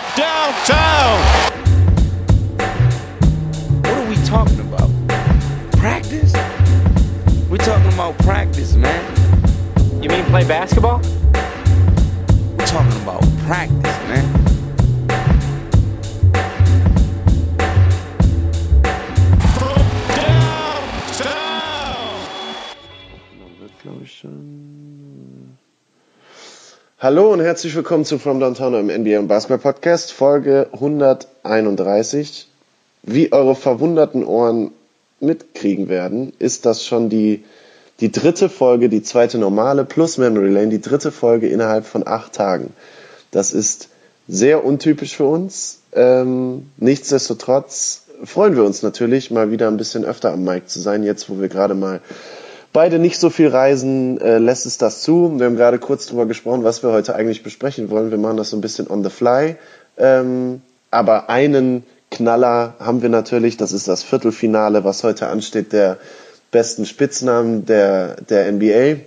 from downtown. What are we talking about? Practice? We're talking about practice, man. You mean play basketball? We're talking about practice, Hallo und herzlich willkommen zu From Downtown im NBA und Basketball Podcast, Folge 131. Wie eure verwunderten Ohren mitkriegen werden, ist das schon die, die dritte Folge, die zweite normale plus Memory Lane, die dritte Folge innerhalb von acht Tagen. Das ist sehr untypisch für uns. Ähm, nichtsdestotrotz freuen wir uns natürlich, mal wieder ein bisschen öfter am Mic zu sein, jetzt wo wir gerade mal beide nicht so viel reisen, äh, lässt es das zu. Wir haben gerade kurz drüber gesprochen, was wir heute eigentlich besprechen wollen. Wir machen das so ein bisschen on the fly. Ähm, aber einen Knaller haben wir natürlich, das ist das Viertelfinale, was heute ansteht, der besten Spitznamen der, der NBA.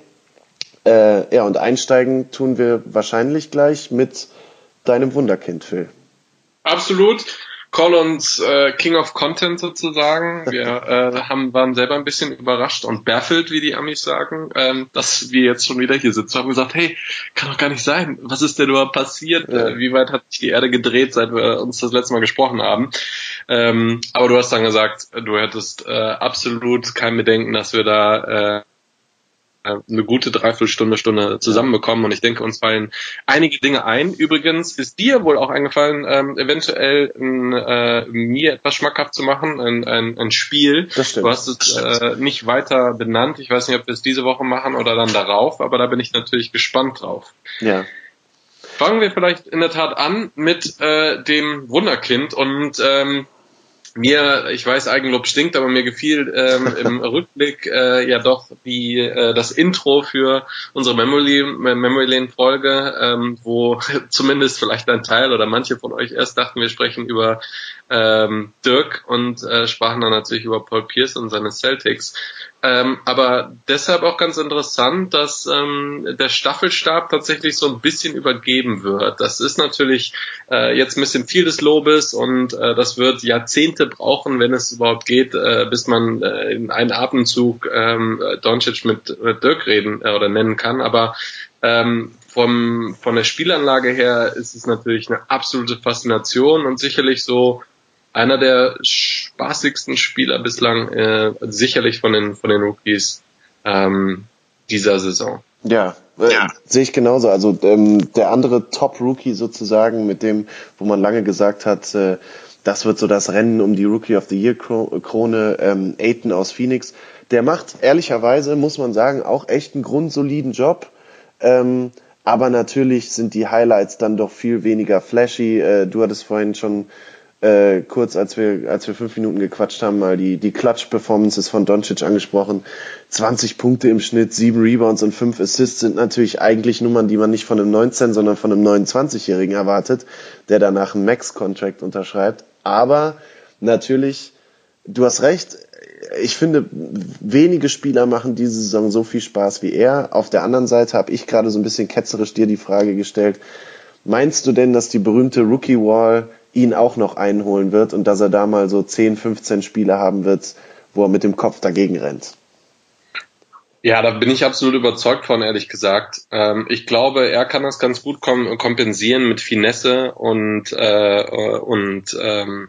Äh, ja, und einsteigen tun wir wahrscheinlich gleich mit deinem Wunderkind, Phil. Absolut. Call uns äh, King of Content sozusagen. Wir äh, haben, waren selber ein bisschen überrascht und baffelt, wie die Amis sagen, ähm, dass wir jetzt schon wieder hier sitzen. Wir haben gesagt, hey, kann doch gar nicht sein. Was ist denn überhaupt passiert? Ja. Äh, wie weit hat sich die Erde gedreht, seit wir uns das letzte Mal gesprochen haben? Ähm, aber du hast dann gesagt, du hättest äh, absolut kein Bedenken, dass wir da äh, eine gute Dreiviertelstunde, Stunde zusammenbekommen und ich denke, uns fallen einige Dinge ein. Übrigens ist dir wohl auch eingefallen, ähm, eventuell ein, äh, mir etwas schmackhaft zu machen, ein, ein, ein Spiel. Das stimmt. Du hast es äh, nicht weiter benannt. Ich weiß nicht, ob wir es diese Woche machen oder dann darauf, aber da bin ich natürlich gespannt drauf. Ja. Fangen wir vielleicht in der Tat an mit äh, dem Wunderkind und ähm, mir, ich weiß, Eigenlob stinkt, aber mir gefiel ähm, im Rückblick äh, ja doch die äh, das Intro für unsere Memory, Memory Lane Folge, ähm, wo zumindest vielleicht ein Teil oder manche von euch erst dachten, wir sprechen über ähm, Dirk und äh, sprachen dann natürlich über Paul Pierce und seine Celtics. Ähm, aber deshalb auch ganz interessant, dass ähm, der Staffelstab tatsächlich so ein bisschen übergeben wird. Das ist natürlich äh, jetzt ein bisschen viel des Lobes und äh, das wird Jahrzehnte brauchen, wenn es überhaupt geht, äh, bis man äh, in einen Atemzug ähm, Doncic mit, mit Dirk reden äh, oder nennen kann. Aber ähm, vom, von der Spielanlage her ist es natürlich eine absolute Faszination und sicherlich so einer der spaßigsten Spieler bislang, äh, sicherlich von den von den Rookies ähm, dieser Saison. Ja, äh, sehe ich genauso. Also ähm, der andere Top-Rookie sozusagen, mit dem, wo man lange gesagt hat, äh, das wird so das Rennen um die Rookie of the Year-Krone, ähm, Aiton aus Phoenix. Der macht ehrlicherweise, muss man sagen, auch echt einen grundsoliden Job. Ähm, aber natürlich sind die Highlights dann doch viel weniger flashy. Äh, du hattest vorhin schon äh, kurz, als wir, als wir fünf Minuten gequatscht haben, mal die, die Clutch-Performances von Doncic angesprochen. 20 Punkte im Schnitt, sieben Rebounds und fünf Assists sind natürlich eigentlich Nummern, die man nicht von einem 19, sondern von einem 29-Jährigen erwartet, der danach einen Max-Contract unterschreibt. Aber natürlich, du hast recht, ich finde, wenige Spieler machen diese Saison so viel Spaß wie er. Auf der anderen Seite habe ich gerade so ein bisschen ketzerisch dir die Frage gestellt, meinst du denn, dass die berühmte Rookie Wall ihn auch noch einholen wird und dass er da mal so 10, 15 Spiele haben wird, wo er mit dem Kopf dagegen rennt. Ja, da bin ich absolut überzeugt von, ehrlich gesagt. Ähm, ich glaube, er kann das ganz gut kom kompensieren mit Finesse und äh, und ähm,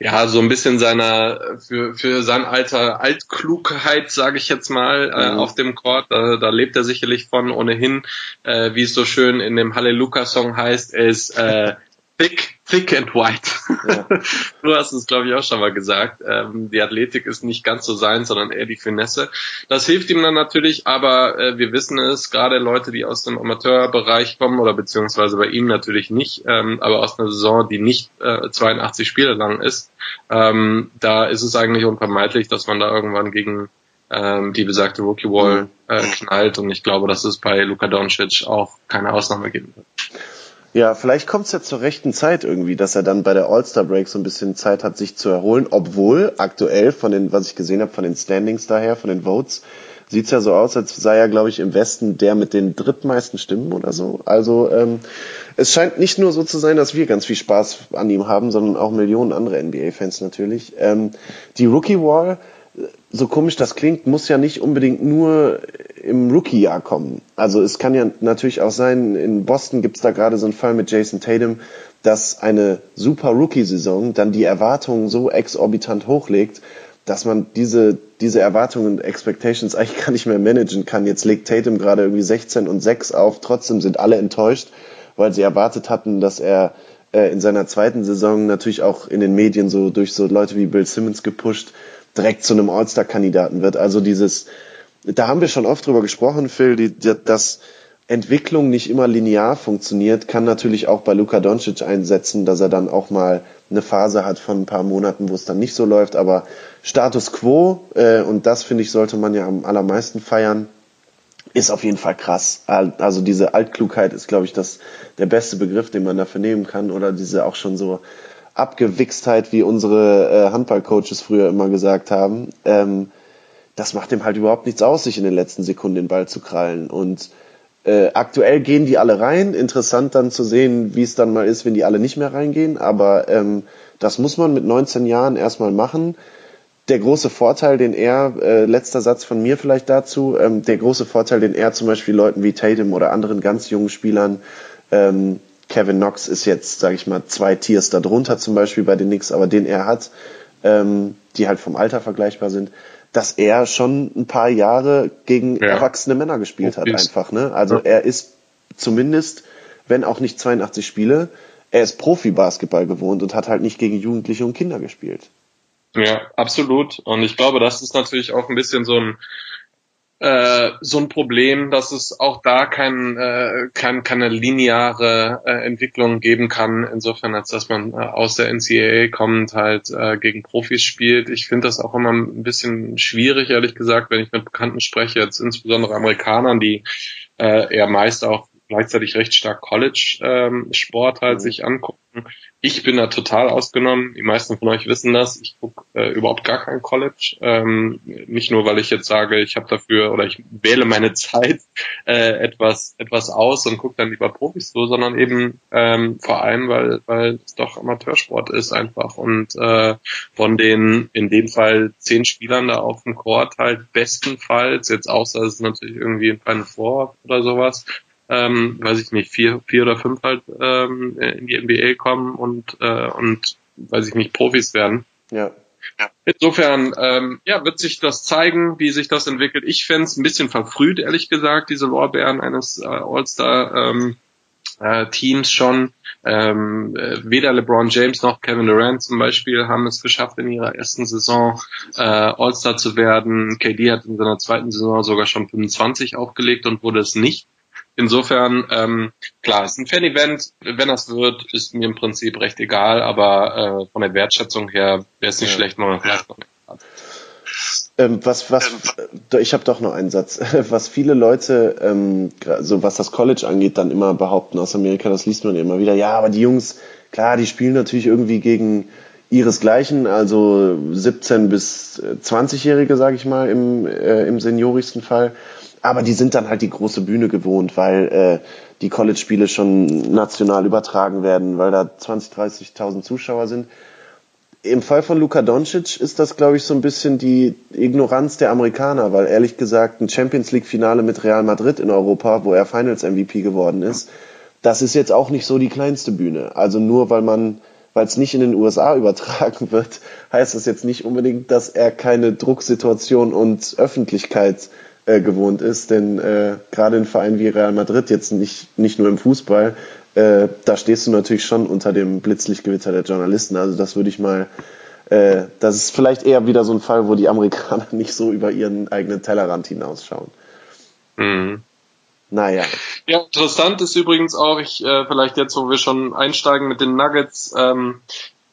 ja, so ein bisschen seiner für für sein Alter Altklugheit, sage ich jetzt mal, äh, Mhm. auf dem Court. Da, da lebt er sicherlich von. Ohnehin, äh, wie es so schön in dem Halleluja-Song heißt, ist äh, thick, thick and white. Ja. du hast es, glaube ich, auch schon mal gesagt. Ähm, die Athletik ist nicht ganz so sein, sondern eher die Finesse. Das hilft ihm dann natürlich, aber äh, wir wissen es, gerade Leute, die aus dem Amateurbereich kommen oder beziehungsweise bei ihm natürlich nicht, ähm, aber aus einer Saison, die nicht äh, 82 Spiele lang ist, ähm, da ist es eigentlich unvermeidlich, dass man da irgendwann gegen ähm, die besagte Rookie Wall äh, knallt und ich glaube, dass es bei Luka Doncic auch keine Ausnahme geben wird. Ja, vielleicht kommt es ja zur rechten Zeit irgendwie, dass er dann bei der All-Star Break so ein bisschen Zeit hat, sich zu erholen, obwohl aktuell von den, was ich gesehen habe, von den Standings daher, von den Votes, sieht's ja so aus, als sei er, glaube ich, im Westen der mit den drittmeisten Stimmen oder so. Also ähm, es scheint nicht nur so zu sein, dass wir ganz viel Spaß an ihm haben, sondern auch Millionen andere NBA-Fans natürlich. Ähm, die Rookie Wall, so komisch das klingt, muss ja nicht unbedingt nur im Rookie-Jahr kommen. Also es kann ja natürlich auch sein, in Boston gibt's da gerade so einen Fall mit Jason Tatum, dass eine super Rookie-Saison dann die Erwartungen so exorbitant hochlegt, dass man diese, diese Erwartungen und Expectations eigentlich gar nicht mehr managen kann. Jetzt legt Tatum gerade irgendwie 16 und 6 auf, trotzdem sind alle enttäuscht, weil sie erwartet hatten, dass er äh, in seiner zweiten Saison natürlich auch in den Medien so durch so Leute wie Bill Simmons gepusht, direkt zu einem All-Star-Kandidaten wird. Also dieses, da haben wir schon oft drüber gesprochen, Phil, die, die, dass Entwicklung nicht immer linear funktioniert, kann natürlich auch bei Luka Doncic einsetzen, dass er dann auch mal eine Phase hat von ein paar Monaten, wo es dann nicht so läuft. Aber Status quo, äh, und das finde ich, sollte man ja am allermeisten feiern, ist auf jeden Fall krass. Also diese Altklugheit ist, glaube ich, das, der beste Begriff, den man dafür nehmen kann. Oder diese auch schon so Abgewichstheit, wie unsere äh, Handballcoaches früher immer gesagt haben. Ähm, das macht ihm halt überhaupt nichts aus, sich in den letzten Sekunden den Ball zu krallen. Und äh, aktuell gehen die alle rein. Interessant dann zu sehen, wie es dann mal ist, wenn die alle nicht mehr reingehen. Aber ähm, das muss man mit 19 Jahren erstmal machen. Der große Vorteil, den er, äh, letzter Satz von mir vielleicht dazu, ähm, der große Vorteil, den er zum Beispiel Leuten wie Tatum oder anderen ganz jungen Spielern, ähm, Kevin Knox ist jetzt, sage ich mal, zwei Tiers darunter zum Beispiel bei den Knicks, aber den er hat, ähm, die halt vom Alter vergleichbar sind, dass er schon ein paar Jahre gegen ja. erwachsene Männer gespielt hat, einfach. Ne? Also ja. er ist zumindest, wenn auch nicht 82 Spiele, er ist Profi-Basketball gewohnt und hat halt nicht gegen Jugendliche und Kinder gespielt. Ja, absolut. Und ich glaube, das ist natürlich auch ein bisschen so ein äh, so ein Problem, dass es auch da kein, äh, kein, keine lineare äh, Entwicklung geben kann, insofern als dass man äh, aus der NCAA kommt, halt äh, gegen Profis spielt. Ich finde das auch immer ein bisschen schwierig, ehrlich gesagt, wenn ich mit Bekannten spreche, jetzt insbesondere Amerikanern, die äh, eher meist auch gleichzeitig recht stark College-Sport ähm, halt mhm. sich angucken. Ich bin da total ausgenommen. Die meisten von euch wissen das. Ich gucke äh, überhaupt gar kein College. Ähm, nicht nur, weil ich jetzt sage, ich habe dafür oder ich wähle meine Zeit äh, etwas etwas aus und gucke dann lieber Profis so, sondern eben ähm, vor allem, weil weil es doch Amateursport ist einfach und äh, von den in dem Fall zehn Spielern da auf dem Court halt bestenfalls jetzt außer es ist natürlich irgendwie ein Final Four oder sowas ähm, weiß ich nicht, vier, vier oder fünf halt ähm, in die NBA kommen und, äh, und weiß ich nicht, Profis werden. Ja. Insofern, ähm, ja, wird sich das zeigen, wie sich das entwickelt. Ich fände es ein bisschen verfrüht, ehrlich gesagt, diese Lorbeeren eines äh, All-Star ähm, äh, Teams schon. Ähm, äh, weder LeBron James noch Kevin Durant zum Beispiel haben es geschafft, in ihrer ersten Saison äh, All-Star zu werden. KD hat in seiner zweiten Saison sogar schon 25 aufgelegt und wurde es nicht. Insofern, ähm, klar, es ist ein Fan-Event. Wenn das wird, ist mir im Prinzip recht egal, aber äh, von der Wertschätzung her wäre es nicht ja. schlecht, wenn man noch ähm, was, was, ähm, ich habe doch noch einen Satz. Was viele Leute, ähm, so was das College angeht, dann immer behaupten aus Amerika, das liest man ja immer wieder. Ja, aber die Jungs, klar, die spielen natürlich irgendwie gegen ihresgleichen, also 17 bis 20-Jährige, sage ich mal, im, äh, im seniorigsten Fall aber die sind dann halt die große Bühne gewohnt, weil äh, die College-Spiele schon national übertragen werden, weil da 20, 30.000 Zuschauer sind. Im Fall von Luka Doncic ist das, glaube ich, so ein bisschen die Ignoranz der Amerikaner, weil ehrlich gesagt ein Champions League-Finale mit Real Madrid in Europa, wo er Finals-MVP geworden ist, das ist jetzt auch nicht so die kleinste Bühne. Also nur weil man, weil es nicht in den USA übertragen wird, heißt das jetzt nicht unbedingt, dass er keine Drucksituation und Öffentlichkeit äh, gewohnt ist. Denn äh, gerade ein Verein wie Real Madrid, jetzt nicht, nicht nur im Fußball, äh, da stehst du natürlich schon unter dem Blitzlichtgewitter der Journalisten. Also das würde ich mal, äh, das ist vielleicht eher wieder so ein Fall, wo die Amerikaner nicht so über ihren eigenen Tellerrand hinausschauen. Mhm. Naja. Ja, interessant ist übrigens auch, ich äh, vielleicht jetzt, wo wir schon einsteigen mit den Nuggets ähm,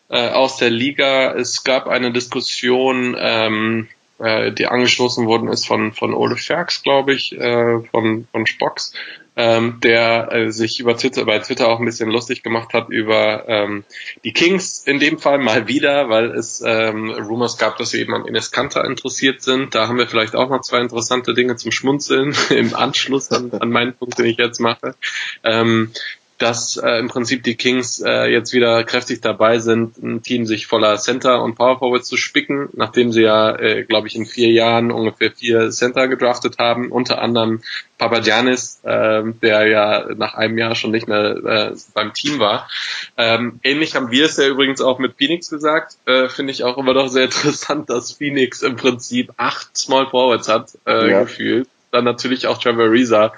äh, aus der Liga, es gab eine Diskussion, ähm, äh, die angestoßen worden ist von, von Ole Ferks, glaube ich, äh, von, von Spocks, ähm, der äh, sich über Twitter, bei Twitter auch ein bisschen lustig gemacht hat über ähm, die Kings in dem Fall mal wieder, weil es ähm, Rumors gab, dass sie eben an Ines Kanter interessiert sind. Da haben wir vielleicht auch noch zwei interessante Dinge zum Schmunzeln im Anschluss an, an meinen Punkt, den ich jetzt mache. Ähm, dass äh, im Prinzip die Kings äh, jetzt wieder kräftig dabei sind, ein Team sich voller Center und Power Forwards zu spicken, nachdem sie ja, äh, glaube ich, in vier Jahren ungefähr vier Center gedraftet haben, unter anderem Papagiannis, äh, der ja nach einem Jahr schon nicht mehr äh, beim Team war. Ähm, ähnlich haben wir es ja übrigens auch mit Phoenix gesagt. Äh, Finde ich auch immer noch sehr interessant, dass Phoenix im Prinzip acht Small Forwards hat, äh, ja. gefühlt. Dann natürlich auch Trevor Reza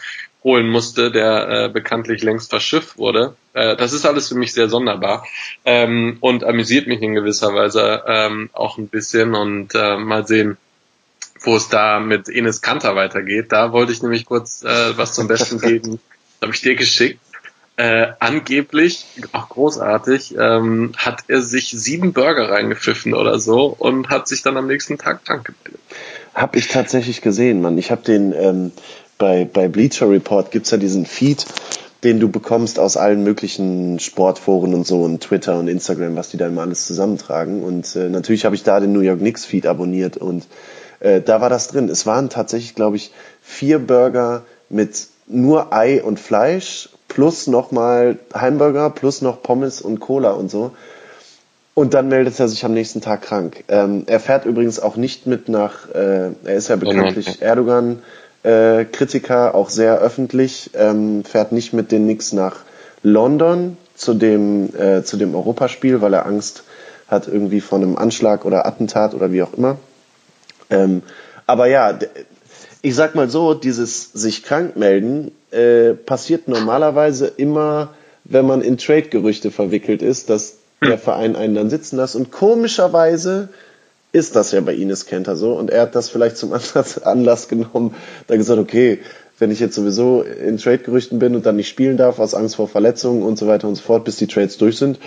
holen musste, der äh, bekanntlich längst verschifft wurde. Äh, das ist alles für mich sehr sonderbar ähm, und amüsiert mich in gewisser Weise ähm, auch ein bisschen und äh, mal sehen, wo es da mit Enes Kanter weitergeht. Da wollte ich nämlich kurz äh, was zum Besten geben. habe ich dir geschickt. Äh, angeblich, auch großartig, ähm, hat er sich sieben Burger reingepfiffen oder so und hat sich dann am nächsten Tag krank gemeldet. Hab ich tatsächlich gesehen, Mann. Ich habe den ähm, bei, bei Bleacher Report gibt's ja diesen Feed, den du bekommst aus allen möglichen Sportforen und so und Twitter und Instagram, was die da immer alles zusammentragen. Und äh, natürlich habe ich da den New York Knicks Feed abonniert und äh, da war das drin. Es waren tatsächlich, glaube ich, vier Burger mit nur Ei und Fleisch plus nochmal Hamburger plus noch Pommes und Cola und so. Und dann meldet er sich am nächsten Tag krank. Ähm, er fährt übrigens auch nicht mit nach, äh, er ist ja bekanntlich Erdogan äh, Kritiker, auch sehr öffentlich, ähm, fährt nicht mit den Knicks nach London zu dem, äh, zu dem Europaspiel, weil er Angst hat irgendwie von einem Anschlag oder Attentat oder wie auch immer. Ähm, aber ja, ich sag mal so, dieses sich krank melden äh, passiert normalerweise immer, wenn man in Trade-Gerüchte verwickelt ist, dass der hm. Verein einen dann sitzen lässt. Und komischerweise ist das ja bei Ines Kenter so. Und er hat das vielleicht zum Anlass genommen, da gesagt, okay, wenn ich jetzt sowieso in Trade-Gerüchten bin und dann nicht spielen darf, aus Angst vor Verletzungen und so weiter und so fort, bis die Trades durch sind,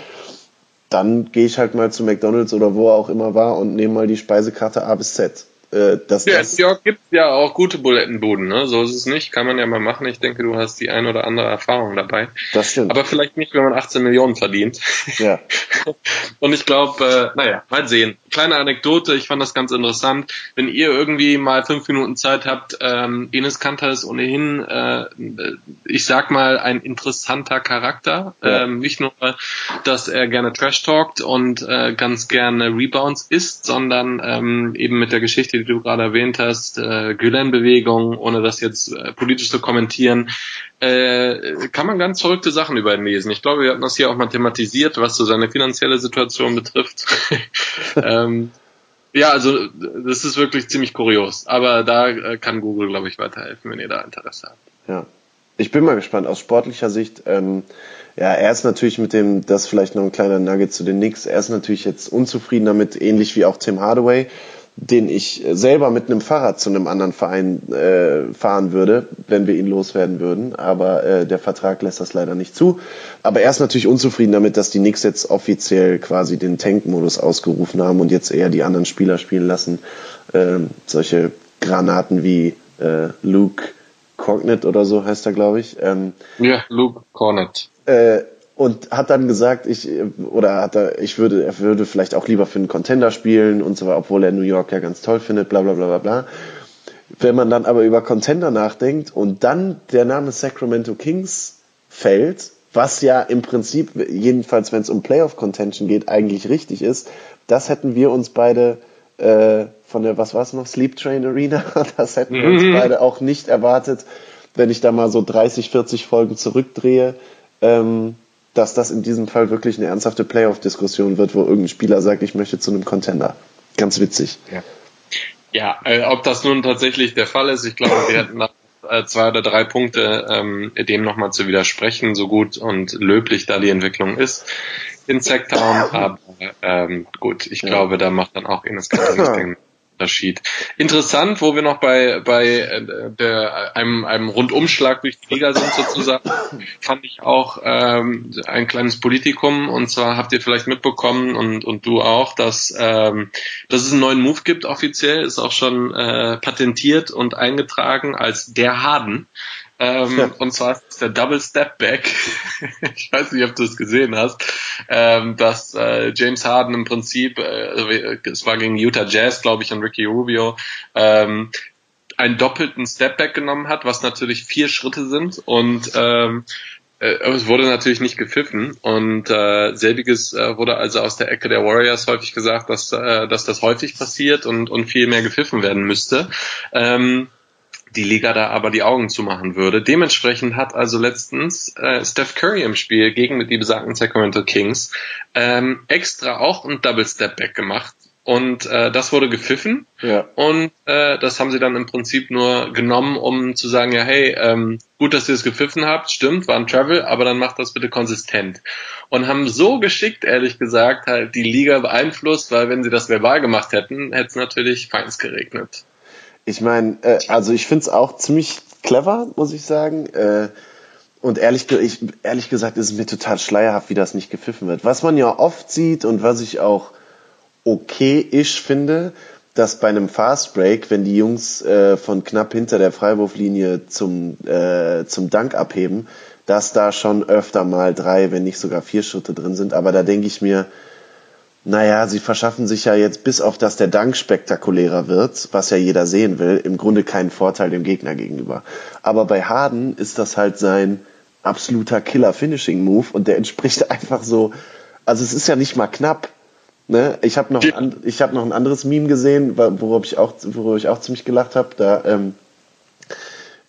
dann gehe ich halt mal zu McDonalds oder wo er auch immer war und nehme mal die Speisekarte A bis Z. Äh, dass ja, das in New York gibt ja auch gute Bulettenbuden, ne? So ist es nicht, kann man ja mal machen. Ich denke, du hast die ein oder andere Erfahrung dabei. Das stimmt. Aber vielleicht nicht, wenn man 18 Millionen verdient. Ja. Und ich glaube, äh, naja, mal sehen. Kleine Anekdote, ich fand das ganz interessant. Wenn ihr irgendwie mal fünf Minuten Zeit habt, ähm, Enes Kanter ist ohnehin, äh, ich sag mal, ein interessanter Charakter. Ja. Ähm, nicht nur, dass er gerne Trash talkt und äh, ganz gerne Rebounds isst, sondern ähm, eben mit der Geschichte, die du gerade erwähnt hast, äh, Gülen-Bewegung, ohne das jetzt äh, politisch zu kommentieren, äh, kann man ganz verrückte Sachen über ihn lesen. Ich glaube, wir hatten das hier auch mal thematisiert, was so seine finanzielle Situation betrifft. ähm, ja, also das ist wirklich ziemlich kurios. Aber da äh, kann Google, glaube ich, weiterhelfen, wenn ihr da Interesse habt. Ja. Ich bin mal gespannt. Aus sportlicher Sicht, ähm, ja, er ist natürlich mit dem, das vielleicht noch ein kleiner Nugget zu den Knicks, er ist natürlich jetzt unzufrieden damit, ähnlich wie auch Tim Hardaway den ich selber mit einem Fahrrad zu einem anderen Verein äh, fahren würde, wenn wir ihn loswerden würden. Aber äh, der Vertrag lässt das leider nicht zu. Aber er ist natürlich unzufrieden damit, dass die Knicks jetzt offiziell quasi den Tank-Modus ausgerufen haben und jetzt eher die anderen Spieler spielen lassen. Äh, solche Granaten wie äh, Luke Cornet oder so heißt er, glaube ich. Ähm, ja, Luke Cornet. Äh, und hat dann gesagt, ich oder hat er, ich würde, er würde vielleicht auch lieber für einen Contender spielen und so weiter, obwohl er New York ja ganz toll findet, bla bla bla bla bla. Wenn man dann aber über Contender nachdenkt und dann der Name Sacramento Kings fällt, was ja im Prinzip, jedenfalls wenn es um Playoff Contention geht, eigentlich richtig ist, das hätten wir uns beide äh, von der, was war es noch, Sleep Train Arena, das hätten wir uns mhm. beide auch nicht erwartet, wenn ich da mal so 30, 40 Folgen zurückdrehe. Ähm, dass das in diesem Fall wirklich eine ernsthafte Playoff-Diskussion wird, wo irgendein Spieler sagt, ich möchte zu einem Contender. Ganz witzig. Ja, ja äh, ob das nun tatsächlich der Fall ist, ich glaube, wir hätten nach äh, zwei oder drei Punkte, ähm, dem nochmal zu widersprechen, so gut und löblich da die Entwicklung ist in Sacktown. Aber ähm, gut, ich ja. glaube, da macht dann auch Ines Kanter Unterschied. Interessant, wo wir noch bei, bei äh, der, einem, einem Rundumschlag durch die Liga sind sozusagen, fand ich auch ähm, ein kleines Politikum. Und zwar habt ihr vielleicht mitbekommen und, und du auch, dass, ähm, dass es einen neuen Move gibt offiziell, ist auch schon äh, patentiert und eingetragen als der Harden. Ähm, ja. Und zwar ist der Double Step Back. ich weiß nicht, ob du es gesehen hast, ähm, dass äh, James Harden im Prinzip, äh, es war gegen Utah Jazz, glaube ich, und Ricky Rubio, ähm, einen doppelten Stepback genommen hat, was natürlich vier Schritte sind und ähm, äh, es wurde natürlich nicht gepfiffen und äh, selbiges äh, wurde also aus der Ecke der Warriors häufig gesagt, dass, äh, dass das häufig passiert und, und viel mehr gepfiffen werden müsste. Ähm, die Liga da aber die Augen zumachen würde. Dementsprechend hat also letztens äh, Steph Curry im Spiel gegen die besagten Sacramento Kings ähm, extra auch ein Double Step Back gemacht und äh, das wurde gepfiffen ja. und äh, das haben sie dann im Prinzip nur genommen, um zu sagen, ja hey, ähm, gut, dass ihr es gepfiffen habt, stimmt, war ein Travel, aber dann macht das bitte konsistent. Und haben so geschickt, ehrlich gesagt, halt die Liga beeinflusst, weil wenn sie das verbal gemacht hätten, hätte es natürlich feins geregnet. Ich meine, äh, also ich finde es auch ziemlich clever, muss ich sagen. Äh, und ehrlich, ich, ehrlich gesagt ist es mir total schleierhaft, wie das nicht gepfiffen wird. Was man ja oft sieht und was ich auch okay-ish finde, dass bei einem Fast Break, wenn die Jungs äh, von knapp hinter der Freiwurflinie zum, äh, zum Dank abheben, dass da schon öfter mal drei, wenn nicht sogar vier Schritte drin sind. Aber da denke ich mir, naja, sie verschaffen sich ja jetzt, bis auf dass der Dank spektakulärer wird, was ja jeder sehen will, im Grunde keinen Vorteil dem Gegner gegenüber. Aber bei Harden ist das halt sein absoluter Killer-Finishing-Move und der entspricht einfach so, also es ist ja nicht mal knapp. Ne? Ich habe noch, ich hab noch ein anderes Meme gesehen, worüber ich auch, worüber ich auch ziemlich gelacht habe. Da ähm,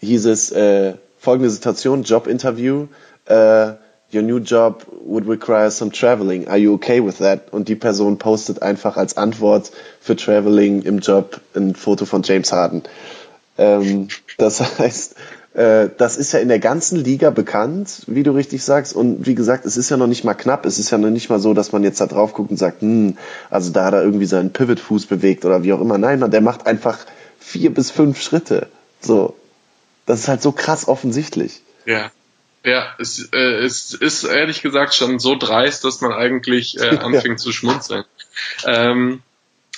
hieß es äh, folgende Situation, Job-Interview. Äh, Your new job would require some traveling. Are you okay with that? Und die Person postet einfach als Antwort für Traveling im Job ein Foto von James Harden. Ähm, das heißt, äh, das ist ja in der ganzen Liga bekannt, wie du richtig sagst. Und wie gesagt, es ist ja noch nicht mal knapp. Es ist ja noch nicht mal so, dass man jetzt da drauf guckt und sagt, hm, also da hat er irgendwie seinen Pivot-Fuß bewegt oder wie auch immer. Nein, man, der macht einfach vier bis fünf Schritte. So. Das ist halt so krass offensichtlich. Ja. Ja, es, äh, es ist ehrlich gesagt schon so dreist, dass man eigentlich äh, anfängt zu schmunzeln. Ähm,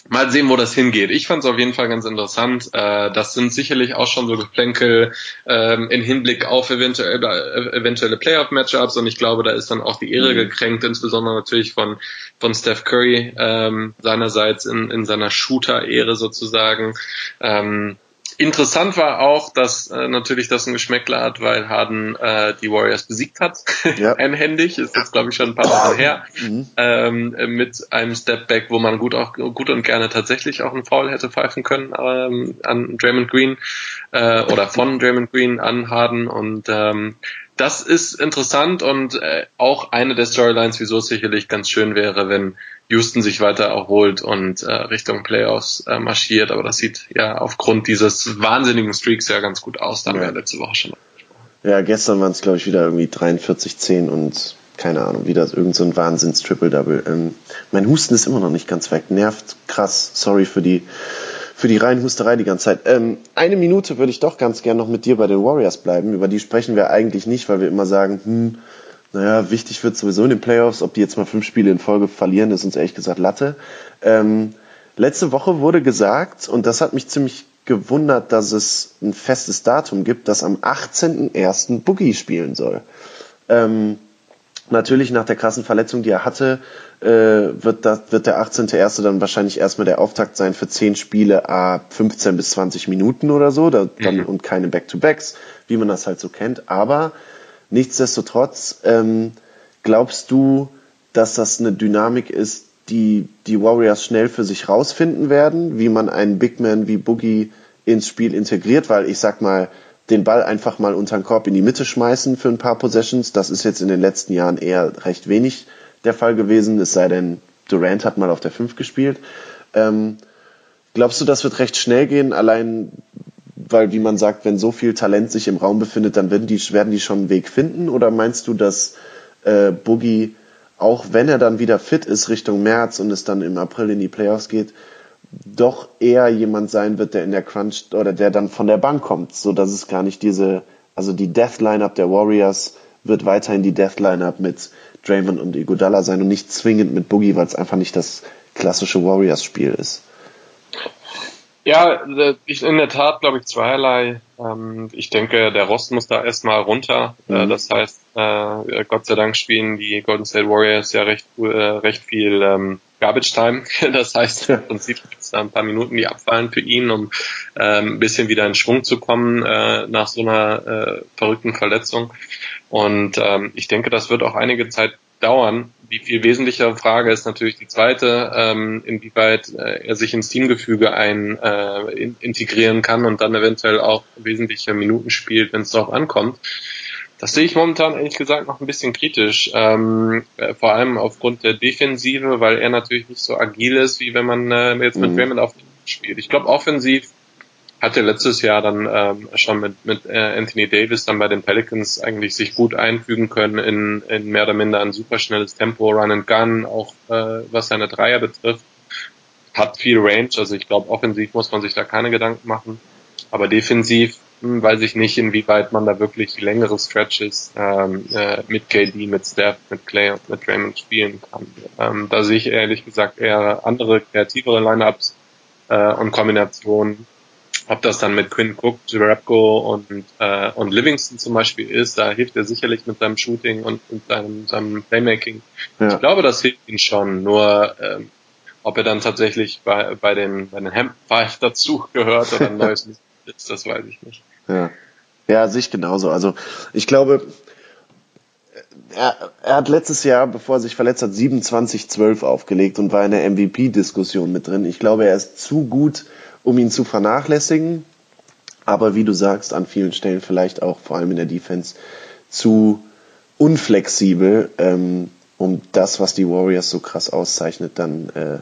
mal sehen, wo das hingeht. Ich fand es auf jeden Fall ganz interessant. Äh, das sind sicherlich auch schon so Geplänkel ähm, in Hinblick auf eventuelle, äh, eventuelle Playoff-Matchups und ich glaube, da ist dann auch die Ehre mhm. gekränkt, insbesondere natürlich von, von Steph Curry ähm, seinerseits in, in seiner Shooter-Ehre sozusagen. Ähm, Interessant war auch, dass äh, natürlich das ein Geschmäckler hat, weil Harden äh, die Warriors besiegt hat. Ja. Einhändig, ist jetzt glaube ich schon ein paar Wochen her. Mhm. Ähm, mit einem Stepback, wo man gut auch gut und gerne tatsächlich auch einen Foul hätte pfeifen können ähm, an Draymond Green äh, oder von Draymond Green an Harden und ähm, das ist interessant und äh, auch eine der Storylines, wieso es sicherlich ganz schön wäre, wenn Houston sich weiter erholt und äh, Richtung Playoffs äh, marschiert. Aber das sieht ja aufgrund dieses wahnsinnigen Streaks ja ganz gut aus. Da haben ja. wir letzte Woche schon Ja, gestern waren es, glaube ich, wieder irgendwie 43-10 und keine Ahnung, wieder irgend so ein Wahnsinns-Triple-Double. Ähm, mein Husten ist immer noch nicht ganz weg. Nervt krass. Sorry für die für die Reihenhusterei die ganze Zeit. Ähm, eine Minute würde ich doch ganz gern noch mit dir bei den Warriors bleiben. Über die sprechen wir eigentlich nicht, weil wir immer sagen, hm, naja, wichtig wird sowieso in den Playoffs. Ob die jetzt mal fünf Spiele in Folge verlieren, ist uns ehrlich gesagt Latte. Ähm, letzte Woche wurde gesagt, und das hat mich ziemlich gewundert, dass es ein festes Datum gibt, dass am 18.01. Boogie spielen soll. Ähm, natürlich nach der krassen Verletzung, die er hatte, äh, wird, das, wird der 18.01. dann wahrscheinlich erstmal der Auftakt sein für 10 Spiele, a 15 bis 20 Minuten oder so, da, dann, mhm. und keine Back-to-Backs, wie man das halt so kennt. Aber nichtsdestotrotz, ähm, glaubst du, dass das eine Dynamik ist, die die Warriors schnell für sich rausfinden werden, wie man einen Big Man wie Boogie ins Spiel integriert? Weil ich sag mal, den Ball einfach mal unter den Korb in die Mitte schmeißen für ein paar Possessions. Das ist jetzt in den letzten Jahren eher recht wenig der Fall gewesen, es sei denn, Durant hat mal auf der 5 gespielt. Ähm, glaubst du, das wird recht schnell gehen, allein weil, wie man sagt, wenn so viel Talent sich im Raum befindet, dann werden die, werden die schon einen Weg finden? Oder meinst du, dass äh, Boogie, auch wenn er dann wieder fit ist Richtung März und es dann im April in die Playoffs geht, doch eher jemand sein wird, der in der Crunch oder der dann von der Bank kommt, so dass es gar nicht diese, also die Death Lineup der Warriors wird weiterhin die Death Lineup mit Draymond und Iguodala sein und nicht zwingend mit Boogie, weil es einfach nicht das klassische Warriors Spiel ist. Ja, ich, in der Tat glaube ich zweierlei. Ähm, ich denke, der Rost muss da erstmal runter. Äh, mhm. das heißt, äh, Gott sei Dank spielen die Golden State Warriors ja recht, äh, recht viel ähm, Garbage Time. Das heißt, im Prinzip gibt es da ein paar Minuten, die abfallen für ihn, um äh, ein bisschen wieder in Schwung zu kommen nach so einer verrückten Verletzung. Und ähm, ich denke, das wird auch einige Zeit dauern. Die viel wesentlichere Frage ist natürlich die zweite, ähm, inwieweit äh, er sich ins Teamgefüge ein äh, in, integrieren kann und dann eventuell auch wesentliche Minuten spielt, wenn es darauf ankommt. Das sehe ich momentan ehrlich gesagt noch ein bisschen kritisch, ähm, äh, vor allem aufgrund der Defensive, weil er natürlich nicht so agil ist, wie wenn man äh, jetzt mit mhm. Raymond auf spielt. Ich glaube, offensiv hatte letztes Jahr dann ähm, schon mit, mit äh, Anthony Davis dann bei den Pelicans eigentlich sich gut einfügen können in, in mehr oder minder ein superschnelles Tempo, Run and Gun, auch äh, was seine Dreier betrifft. Hat viel Range, also ich glaube, offensiv muss man sich da keine Gedanken machen. Aber defensiv hm, weiß ich nicht, inwieweit man da wirklich längere Stretches ähm, äh, mit KD, mit Steph, mit Clay und mit Raymond spielen kann. Ähm, da sehe ich ehrlich gesagt eher andere kreativere Lineups äh, und Kombinationen ob das dann mit Quinn Cook, Jerebko und, äh, und Livingston zum Beispiel ist, da hilft er sicherlich mit seinem Shooting und mit seinem, seinem Playmaking. Ja. Ich glaube, das hilft ihm schon. Nur ähm, ob er dann tatsächlich bei, bei den, bei den Hemp Five dazu gehört oder ein neues ist, das weiß ich nicht. Ja. Ja, sich genauso. Also ich glaube, er, er hat letztes Jahr, bevor er sich verletzt hat, 27-12 aufgelegt und war in der MVP-Diskussion mit drin. Ich glaube, er ist zu gut, um ihn zu vernachlässigen. Aber wie du sagst, an vielen Stellen vielleicht auch vor allem in der Defense zu unflexibel, ähm, um das, was die Warriors so krass auszeichnet, dann äh,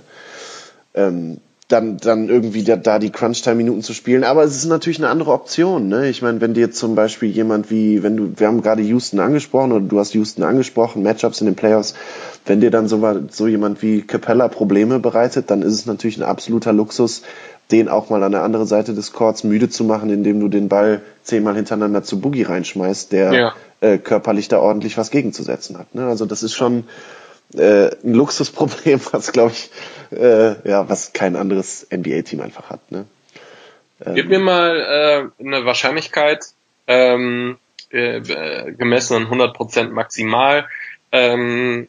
ähm, dann, dann irgendwie da, da die Crunch-Time-Minuten zu spielen. Aber es ist natürlich eine andere Option. Ne? Ich meine, wenn dir zum Beispiel jemand wie, wenn du, wir haben gerade Houston angesprochen oder du hast Houston angesprochen, Matchups in den Playoffs, wenn dir dann so, so jemand wie Capella Probleme bereitet, dann ist es natürlich ein absoluter Luxus, den auch mal an der anderen Seite des Courts müde zu machen, indem du den Ball zehnmal hintereinander zu Boogie reinschmeißt, der ja. äh, körperlich da ordentlich was gegenzusetzen hat. Ne? Also das ist schon äh, ein Luxusproblem, was glaube ich, äh, ja, was kein anderes NBA-Team einfach hat. Ne? Ähm, Gib mir mal äh, eine Wahrscheinlichkeit ähm, äh, gemessen an 100% maximal. Ähm,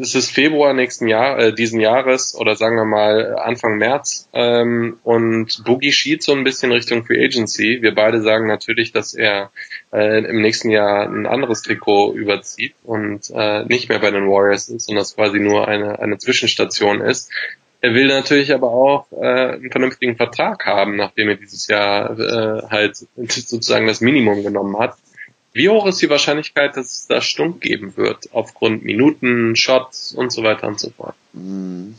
es ist Februar nächsten Jahr, äh, diesen Jahres oder sagen wir mal Anfang März ähm, und Boogie schied so ein bisschen Richtung Free Agency. Wir beide sagen natürlich, dass er äh, im nächsten Jahr ein anderes Trikot überzieht und äh, nicht mehr bei den Warriors ist und das quasi nur eine, eine Zwischenstation ist. Er will natürlich aber auch äh, einen vernünftigen Vertrag haben, nachdem er dieses Jahr äh, halt sozusagen das Minimum genommen hat. Wie hoch ist die Wahrscheinlichkeit, dass es da Stunk geben wird, aufgrund Minuten, Shots und so weiter und so fort? Hm.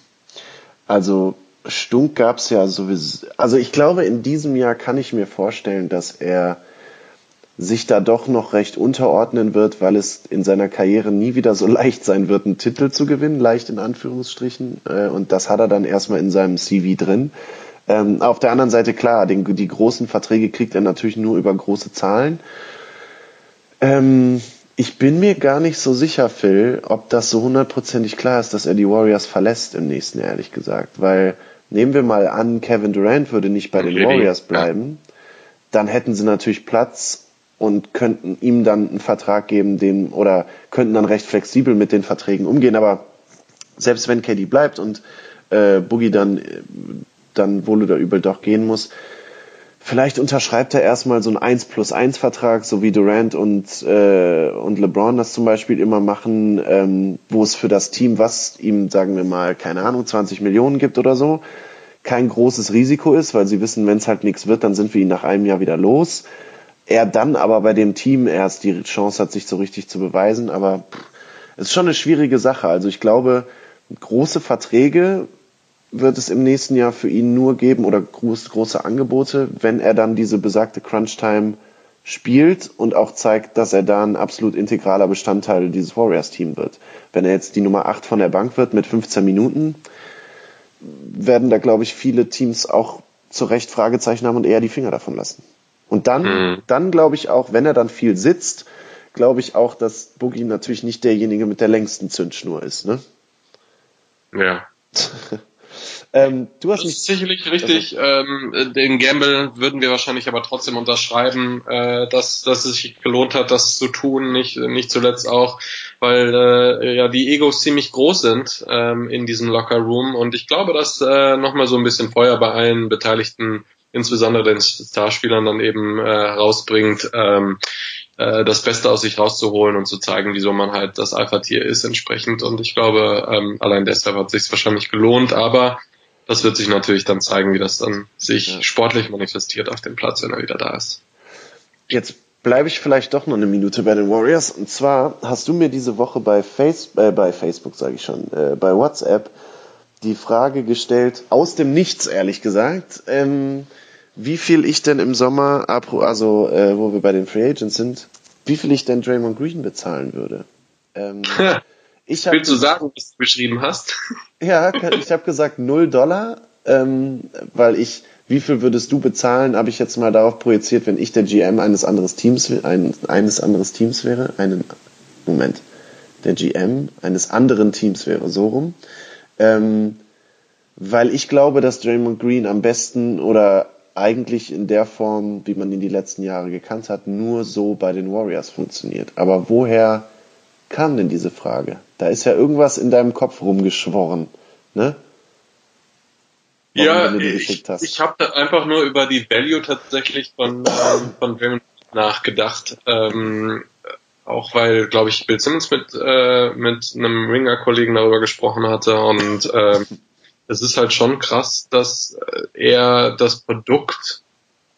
Also Stunk gab es ja sowieso. Also ich glaube, in diesem Jahr kann ich mir vorstellen, dass er sich da doch noch recht unterordnen wird, weil es in seiner Karriere nie wieder so leicht sein wird, einen Titel zu gewinnen, leicht in Anführungsstrichen. Äh, und das hat er dann erstmal in seinem CV drin. Ähm, auf der anderen Seite, klar, die großen Verträge kriegt er natürlich nur über große Zahlen. Ähm, ich bin mir gar nicht so sicher, Phil, ob das so hundertprozentig klar ist, dass er die Warriors verlässt im nächsten, ehrlich gesagt. Weil nehmen wir mal an, Kevin Durant würde nicht bei den Warriors bleiben, dann hätten sie natürlich Platz und könnten ihm dann einen Vertrag geben, den oder könnten dann recht flexibel mit den Verträgen umgehen. Aber selbst wenn KD bleibt und äh, Boogie dann dann wohl oder übel doch gehen muss, Vielleicht unterschreibt er erstmal so einen 1 plus 1 Vertrag, so wie Durant und, äh, und LeBron das zum Beispiel immer machen, ähm, wo es für das Team, was ihm, sagen wir mal, keine Ahnung, 20 Millionen gibt oder so, kein großes Risiko ist, weil sie wissen, wenn es halt nichts wird, dann sind wir ihn nach einem Jahr wieder los. Er dann aber bei dem Team erst die Chance hat, sich so richtig zu beweisen, aber es ist schon eine schwierige Sache. Also ich glaube, große Verträge wird es im nächsten Jahr für ihn nur geben oder groß, große Angebote, wenn er dann diese besagte Crunch Time spielt und auch zeigt, dass er da ein absolut integraler Bestandteil dieses Warriors-Team wird. Wenn er jetzt die Nummer 8 von der Bank wird mit 15 Minuten, werden da, glaube ich, viele Teams auch zu Recht Fragezeichen haben und eher die Finger davon lassen. Und dann, mhm. dann glaube ich auch, wenn er dann viel sitzt, glaube ich auch, dass Boogie natürlich nicht derjenige mit der längsten Zündschnur ist, ne? Ja. Ähm, du hast Das mich ist sicherlich richtig. Ähm, den Gamble würden wir wahrscheinlich aber trotzdem unterschreiben, äh, dass, dass es sich gelohnt hat, das zu tun. Nicht, nicht zuletzt auch, weil äh, ja die Egos ziemlich groß sind ähm, in diesem Locker Room. Und ich glaube, dass äh, nochmal so ein bisschen Feuer bei allen Beteiligten, insbesondere den Starspielern, dann eben äh, rausbringt. Ähm, äh, das Beste aus sich rauszuholen und zu zeigen, wieso man halt das Alpha-Tier ist entsprechend. Und ich glaube, ähm, allein deshalb hat sich wahrscheinlich gelohnt, aber das wird sich natürlich dann zeigen, wie das dann sich Ja. sportlich manifestiert auf dem Platz, wenn er wieder da ist. Jetzt bleibe ich vielleicht doch noch eine Minute bei den Warriors. Und zwar hast du mir diese Woche bei, Face, äh, bei Facebook, sage ich schon, äh, bei WhatsApp die Frage gestellt, aus dem Nichts ehrlich gesagt, ähm, wie viel ich denn im Sommer, apro- also äh, wo wir bei den Free Agents sind, wie viel ich denn Draymond Green bezahlen würde. Ähm, ich Willst du sagen, was du beschrieben hast? ja, ich habe gesagt 0 Dollar, ähm, weil ich, wie viel würdest du bezahlen, habe ich jetzt mal darauf projiziert, wenn ich der GM eines anderes Teams, ein, eines anderes Teams wäre, einen, Moment, der GM eines anderen Teams wäre, so rum, ähm, weil ich glaube, dass Draymond Green am besten oder eigentlich in der Form, wie man ihn die letzten Jahre gekannt hat, nur so bei den Warriors funktioniert. Aber woher kam denn diese Frage? Da ist ja irgendwas in deinem Kopf rumgeschworen, ne? Warum ja, ich, ich habe einfach nur über die Value tatsächlich von, ähm, von Draymond nachgedacht. Ähm, auch weil, glaube ich, Bill Simmons mit, äh, mit einem Ringer-Kollegen darüber gesprochen hatte und ähm, es ist halt schon krass, dass äh, er das Produkt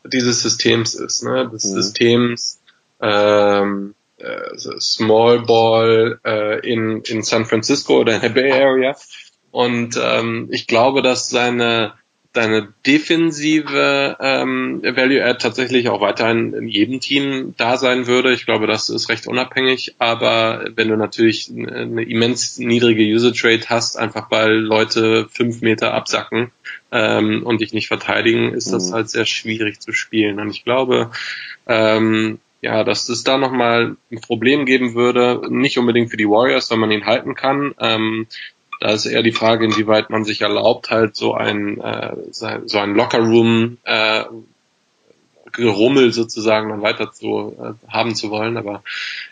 dieses Systems ist, ne? Des Mhm. Systems ähm, äh, Small Ball äh, in, in San Francisco oder in der Bay Area. Und ähm, ich glaube, dass seine deine defensive ähm, Value Add tatsächlich auch weiterhin in jedem Team da sein würde. Ich glaube, das ist recht unabhängig. Aber wenn du natürlich eine immens niedrige Usage Rate hast, einfach weil Leute fünf Meter absacken ähm, und dich nicht verteidigen, ist das Mhm. halt sehr schwierig zu spielen. Und ich glaube, ähm, ja, dass es da nochmal ein Problem geben würde, nicht unbedingt für die Warriors, wenn man ihn halten kann. Ähm, da ist eher die Frage, inwieweit man sich erlaubt, halt so ein äh, so ein Lockerroom äh, Gerummel sozusagen dann weiter zu äh, haben zu wollen, aber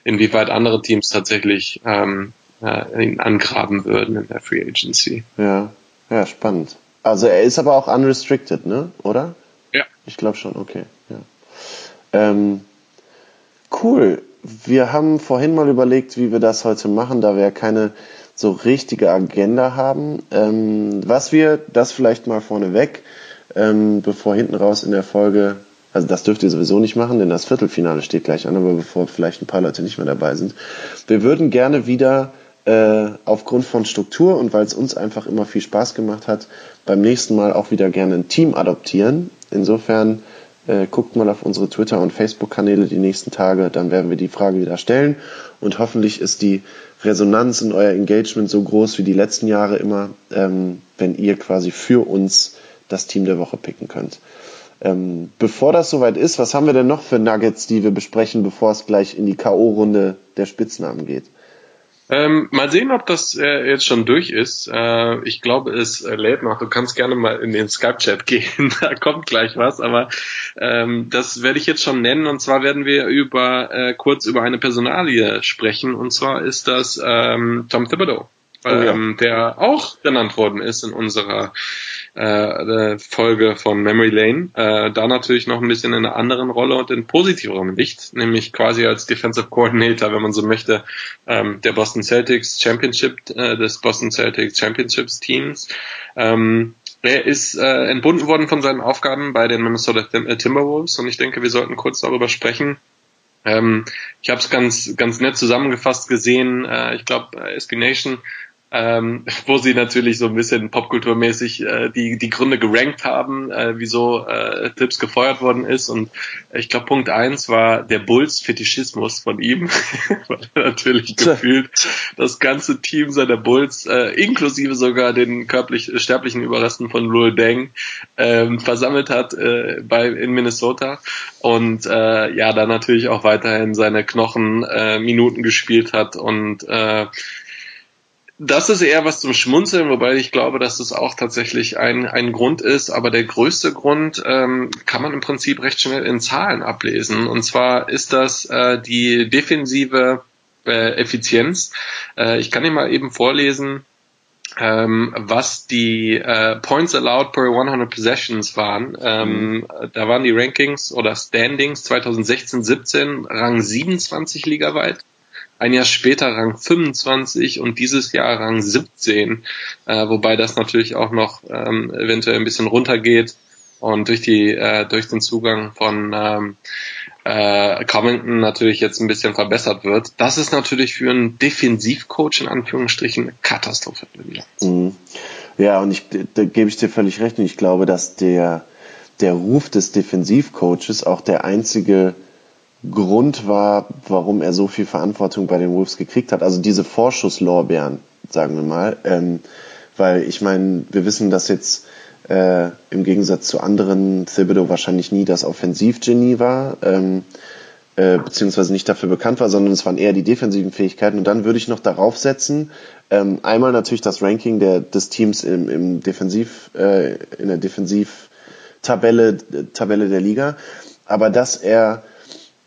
inwieweit andere Teams tatsächlich ähm, äh, ihn angraben würden in der Free Agency. Ja, ja, spannend. Also er ist aber auch unrestricted, ne? Oder? Ja. Ich glaube schon, okay. Ja. Ähm, cool. Wir haben vorhin mal überlegt, wie wir das heute machen, da wir ja keine so richtige Agenda haben. Ähm, was wir, das vielleicht mal vorneweg, ähm, bevor hinten raus in der Folge, also das dürft ihr sowieso nicht machen, denn das Viertelfinale steht gleich an, aber bevor vielleicht ein paar Leute nicht mehr dabei sind. Wir würden gerne wieder äh, aufgrund von Struktur und weil es uns einfach immer viel Spaß gemacht hat, beim nächsten Mal auch wieder gerne ein Team adoptieren. Insofern äh, guckt mal auf unsere Twitter- und Facebook-Kanäle die nächsten Tage, dann werden wir die Frage wieder stellen und hoffentlich ist die Resonanz in euer Engagement so groß wie die letzten Jahre immer, ähm, wenn ihr quasi für uns das Team der Woche picken könnt. Ähm, bevor das soweit ist, was haben wir denn noch für Nuggets, die wir besprechen, bevor es gleich in die K.O.-Runde der Spitznamen geht? Ähm, mal sehen, ob das äh, jetzt schon durch ist. Äh, ich glaube, es äh, lädt noch. Du kannst gerne mal in den Skype-Chat gehen. da kommt gleich was, aber ähm, das werde ich jetzt schon nennen. Und zwar werden wir über äh, kurz über eine Personalie sprechen. Und zwar ist das ähm, Tom Thibodeau, ja. ähm, der auch genannt worden ist in unserer äh, Folge von Memory Lane. Äh, da natürlich noch ein bisschen in einer anderen Rolle und in positiveren Licht, nämlich quasi als Defensive Coordinator, wenn man so möchte, ähm, der Boston Celtics Championship, äh, des Boston Celtics Championships Teams. Ähm, er ist äh, entbunden worden von seinen Aufgaben bei den Minnesota äh, Timberwolves und ich denke, wir sollten kurz darüber sprechen. Ähm, ich habe es ganz ganz nett zusammengefasst gesehen. Äh, ich glaube, äh, SB Nation ähm, wo sie natürlich so ein bisschen popkulturmäßig äh, die die Gründe gerankt haben, äh, wieso äh, Tipps gefeuert worden ist. Und ich glaube Punkt eins war der Bulls Fetischismus von ihm, weil er natürlich gefühlt das ganze Team seiner Bulls äh, inklusive sogar den körperlich sterblichen Überresten von Lul Deng ähm, versammelt hat äh, bei in Minnesota. Und äh, ja dann natürlich auch weiterhin seine Knochen äh, Minuten gespielt hat und äh, das ist eher was zum Schmunzeln, wobei ich glaube, dass das auch tatsächlich ein, ein Grund ist. Aber der größte Grund ähm, kann man im Prinzip recht schnell in Zahlen ablesen. Und zwar ist das äh, die defensive äh, Effizienz. Äh, ich kann Ihnen mal eben vorlesen, ähm, was die äh, Points allowed per 100 Possessions waren. Ähm, mhm. Da waren die Rankings oder Standings 2016-17 Rang 27 ligaweit. Ein Jahr später Rang 25 und dieses Jahr Rang 17, äh, wobei das natürlich auch noch ähm, eventuell ein bisschen runtergeht und durch die äh, durch den Zugang von ähm, äh, Covington natürlich jetzt ein bisschen verbessert wird. Das ist natürlich für einen Defensivcoach in Anführungsstrichen eine Katastrophe. Mhm. Ja, und ich, da gebe ich dir völlig recht. Und ich glaube, dass der, der Ruf des Defensivcoaches auch der einzige Grund war, warum er so viel Verantwortung bei den Wolves gekriegt hat. Also diese Vorschusslorbeeren, sagen wir mal. Ähm, weil ich meine, wir wissen, dass jetzt äh, im Gegensatz zu anderen Thibodeau wahrscheinlich nie das Offensivgenie war, ähm, äh, beziehungsweise nicht dafür bekannt war, sondern es waren eher die defensiven Fähigkeiten. Und dann würde ich noch darauf setzen, ähm, einmal natürlich das Ranking der, des Teams im, im Defensiv, äh, in der Defensivtabelle Tabelle der Liga, aber dass er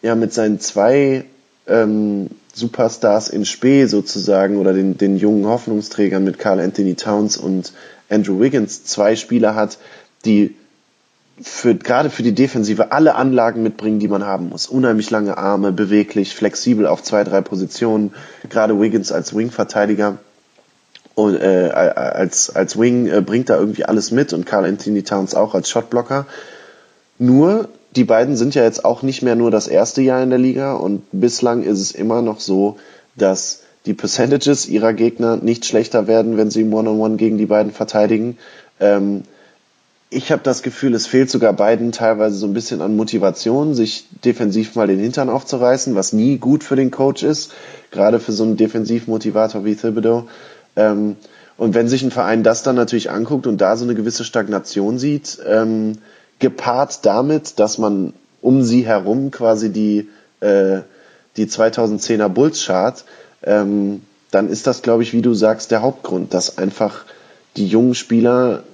ja mit seinen zwei ähm, Superstars in Spee sozusagen oder den, den jungen Hoffnungsträgern mit Carl Anthony Towns und Andrew Wiggins zwei Spieler hat, die für, gerade für die Defensive alle Anlagen mitbringen, die man haben muss. Unheimlich lange Arme, beweglich, flexibel auf zwei, drei Positionen. Gerade Wiggins als Wing-Verteidiger und äh, als, als Wing äh, bringt da irgendwie alles mit und Carl Anthony Towns auch als Shotblocker. Nur, die beiden sind ja jetzt auch nicht mehr nur das erste Jahr in der Liga und bislang ist es immer noch so, dass die Percentages ihrer Gegner nicht schlechter werden, wenn sie im One-on-One gegen die beiden verteidigen. Ähm, ich habe das Gefühl, es fehlt sogar beiden teilweise so ein bisschen an Motivation, sich defensiv mal den Hintern aufzureißen, was nie gut für den Coach ist, gerade für so einen Defensivmotivator wie Thibodeau. Ähm, und wenn sich ein Verein das dann natürlich anguckt und da so eine gewisse Stagnation sieht, ähm, gepaart damit, dass man um sie herum quasi die, äh, die 2010er Bulls Chart ähm, dann ist das, glaube ich, wie du sagst, der Hauptgrund, dass einfach die jungen Spieler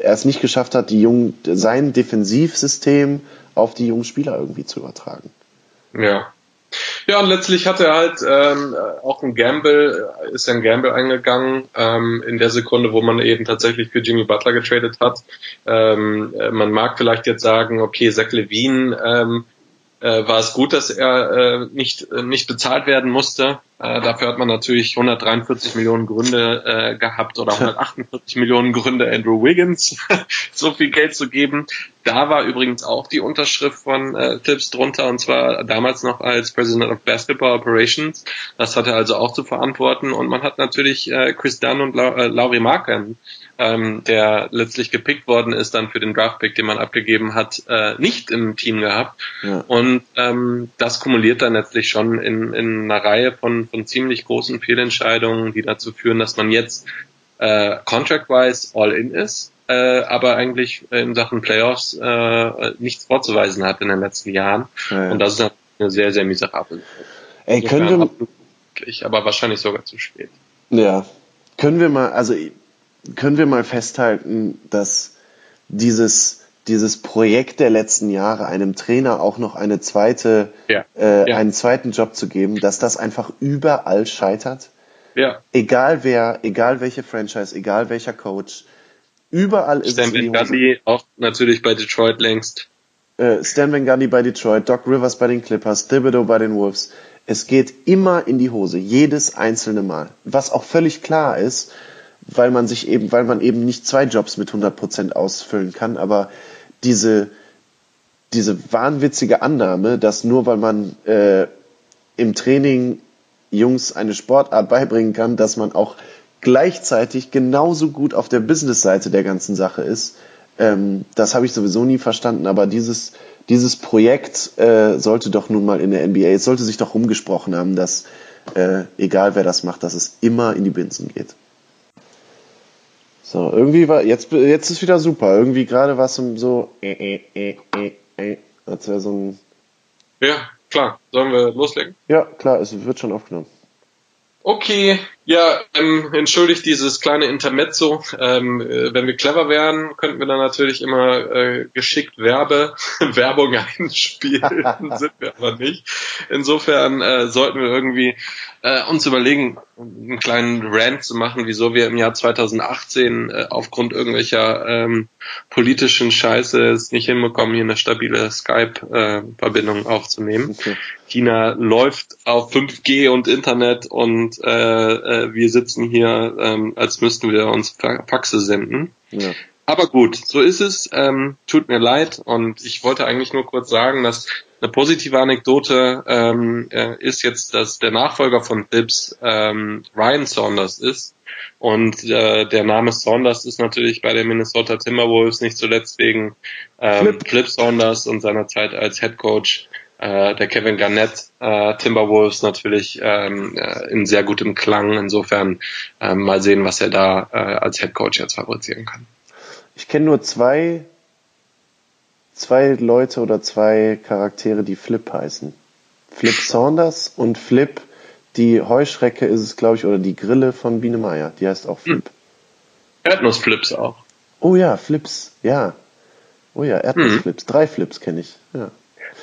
er es nicht geschafft hat, die jungen, sein Defensivsystem auf die jungen Spieler irgendwie zu übertragen. Ja. Ja, und letztlich hat er halt ähm, auch ein Gamble, ist ein Gamble eingegangen ähm, in der Sekunde, wo man eben tatsächlich für Jimmy Butler getradet hat. Ähm, äh, man mag vielleicht jetzt sagen, okay, Zach Levine ähm, äh, war es gut, dass er äh, nicht, äh, nicht bezahlt werden musste. Äh, dafür hat man natürlich 143 Millionen Gründe äh, gehabt oder 148 Millionen Gründe, Andrew Wiggins so viel Geld zu geben. Da war übrigens auch die Unterschrift von äh, Tips drunter und zwar damals noch als President of Basketball Operations. Das hat er also auch zu verantworten und man hat natürlich äh, Chris Dunn und La äh, Laurie Marken ähm, der letztlich gepickt worden ist dann für den Draftpick, den man abgegeben hat, äh, nicht im Team gehabt. Ja. Und ähm, das kumuliert dann letztlich schon in, in einer Reihe von, von ziemlich großen Fehlentscheidungen, die dazu führen, dass man jetzt äh, contract-wise all in ist, äh, aber eigentlich in Sachen Playoffs äh, nichts vorzuweisen hat in den letzten Jahren. Ja, Und das ist eine sehr, sehr miserable. Ey, können wir, aber wahrscheinlich sogar zu spät. Ja, können wir mal, also können wir mal festhalten, dass dieses, dieses Projekt der letzten Jahre, einem Trainer auch noch eine zweite, ja. Äh, ja. einen zweiten Job zu geben, dass das einfach überall scheitert. Ja. Egal wer, egal welche Franchise, egal welcher Coach, überall ist Stan es Van Gundy auch natürlich bei Detroit längst. Äh, Stan Van Gundy bei Detroit, Doc Rivers bei den Clippers, Thibodeau bei den Wolves. Es geht immer in die Hose, jedes einzelne Mal. Was auch völlig klar ist, weil man sich eben, weil man eben nicht zwei Jobs mit 100 Prozent ausfüllen kann, aber diese, diese wahnwitzige Annahme, dass nur weil man äh, im Training Jungs eine Sportart beibringen kann, dass man auch gleichzeitig genauso gut auf der Business-Seite der ganzen Sache ist, ähm, das habe ich sowieso nie verstanden, aber dieses, dieses Projekt äh, sollte doch nun mal in der NBA, es sollte sich doch rumgesprochen haben, dass äh, egal wer das macht, dass es immer in die Binsen geht. So, irgendwie war, jetzt, jetzt ist wieder super. Irgendwie gerade war es so, äh, äh, äh, äh, äh, als wäre so ein. Ja, klar. Sollen wir loslegen? Ja, klar, es wird schon aufgenommen. Okay, Ja, ähm, entschuldigt dieses kleine Intermezzo. Ähm, äh, wenn wir clever wären, könnten wir dann natürlich immer äh, geschickt Werbe, Werbung einspielen, sind wir aber nicht. Insofern äh, sollten wir irgendwie äh, uns überlegen, einen kleinen Rant zu machen, wieso wir im Jahr 2018 äh, aufgrund irgendwelcher ähm, politischen Scheiße es nicht hinbekommen, hier eine stabile Skype-Verbindung äh, aufzunehmen. Okay. China läuft auf 5G und Internet und äh, äh, wir sitzen hier, ähm, als müssten wir uns Faxe senden. Ja. Aber gut, so ist es. Ähm, tut mir leid und ich wollte eigentlich nur kurz sagen, dass eine positive Anekdote ähm, äh, ist jetzt, dass der Nachfolger von Dibbs ähm, Ryan Saunders ist. Und äh, der Name Saunders ist natürlich bei den Minnesota Timberwolves nicht zuletzt wegen ähm, Flip. Flip Saunders und seiner Zeit als Head Coach äh, der Kevin Garnett äh, Timberwolves natürlich ähm, äh, in sehr gutem Klang. Insofern äh, mal sehen, was er da äh, als Head Coach jetzt fabrizieren kann. Ich kenne nur zwei, zwei Leute oder zwei Charaktere, die Flip heißen. Flip Saunders und Flip, die Heuschrecke ist es, glaube ich, oder die Grille von Biene Meier. Die heißt auch Flip. Hm. Erdnussflips auch. Oh ja, Flips, ja. Oh ja, Erdnussflips. Hm. Drei Flips kenne ich, ja.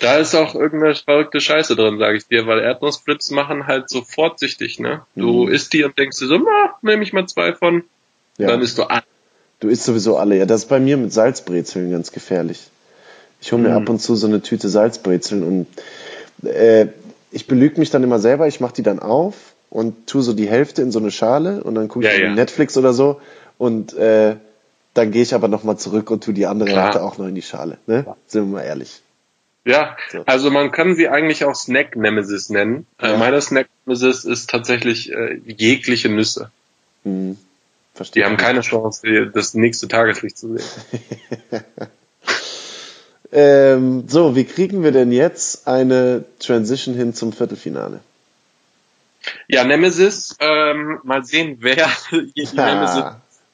Da ist auch irgendeine verrückte Scheiße drin, sage ich dir, weil Erdnussflips machen halt sofort süchtig, ne? Du mhm. isst die und denkst dir so, na, nehme ich mal zwei von, ja. dann isst du alle. Du isst sowieso alle, ja. Das ist bei mir mit Salzbrezeln ganz gefährlich. Ich hole mir mhm. ab und zu so eine Tüte Salzbrezeln und äh, ich belüge mich dann immer selber, ich mache die dann auf und tue so die Hälfte in so eine Schale und dann gucke ich ja, ja. Netflix oder so und äh, dann gehe ich aber nochmal zurück und tue die andere Hälfte auch noch in die Schale. Ne? Ja. Sind wir mal ehrlich. Ja, also man kann sie eigentlich auch Snack Nemesis nennen. Äh, ja. Meine Snack Nemesis ist tatsächlich äh, jegliche Nüsse. Hm. Verstehe. Die haben keine Chance, das nächste Tageslicht zu sehen. ähm, so, wie kriegen wir denn jetzt eine Transition hin zum Viertelfinale? Ja, Nemesis, ähm, mal sehen, wer Nemesis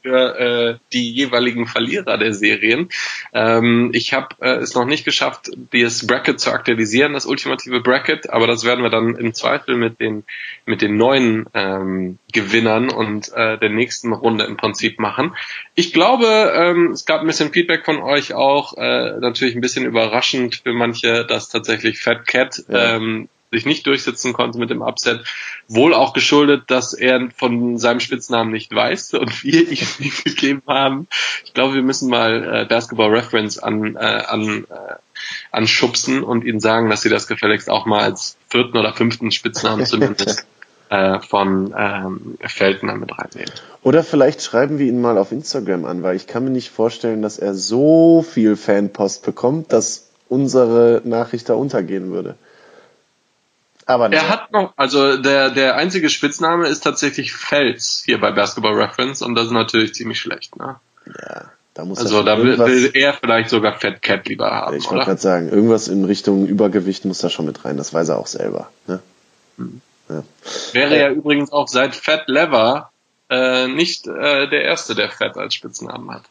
für äh, die jeweiligen Verlierer der Serien. Ähm, ich habe äh, es noch nicht geschafft, das Bracket zu aktualisieren, das ultimative Bracket, aber das werden wir dann im Zweifel mit den mit den neuen ähm, Gewinnern und äh, der nächsten Runde im Prinzip machen. Ich glaube, ähm, es gab ein bisschen Feedback von euch auch, äh, natürlich ein bisschen überraschend für manche, dass tatsächlich Fat Cat ja. ähm, sich nicht durchsetzen konnte mit dem Upset. Wohl auch geschuldet, dass er von seinem Spitznamen nicht weiß und wir ihm nie gegeben haben. Ich glaube, wir müssen mal äh, Basketball Reference an, äh, an, äh, anschubsen und ihnen sagen, dass sie das gefälligst auch mal als vierten oder fünften Spitznamen zumindest äh, von ähm, Feldner mit reinnehmen. Oder vielleicht schreiben wir ihn mal auf Instagram an, weil ich kann mir nicht vorstellen, dass er so viel Fanpost bekommt, dass unsere Nachricht da untergehen würde. Aber er hat noch, also der, der einzige Spitzname ist tatsächlich Fels hier bei Basketball Reference und das ist natürlich ziemlich schlecht, ne? Ja, da muss Also da will, will, er vielleicht sogar Fat Cat lieber haben. Ich wollte gerade sagen, irgendwas in Richtung Übergewicht muss da schon mit rein, das weiß er auch selber. Ne? Hm. Ja. Wäre äh, ja übrigens auch seit Fat Lever äh, nicht äh, der erste, der Fat als Spitznamen hat.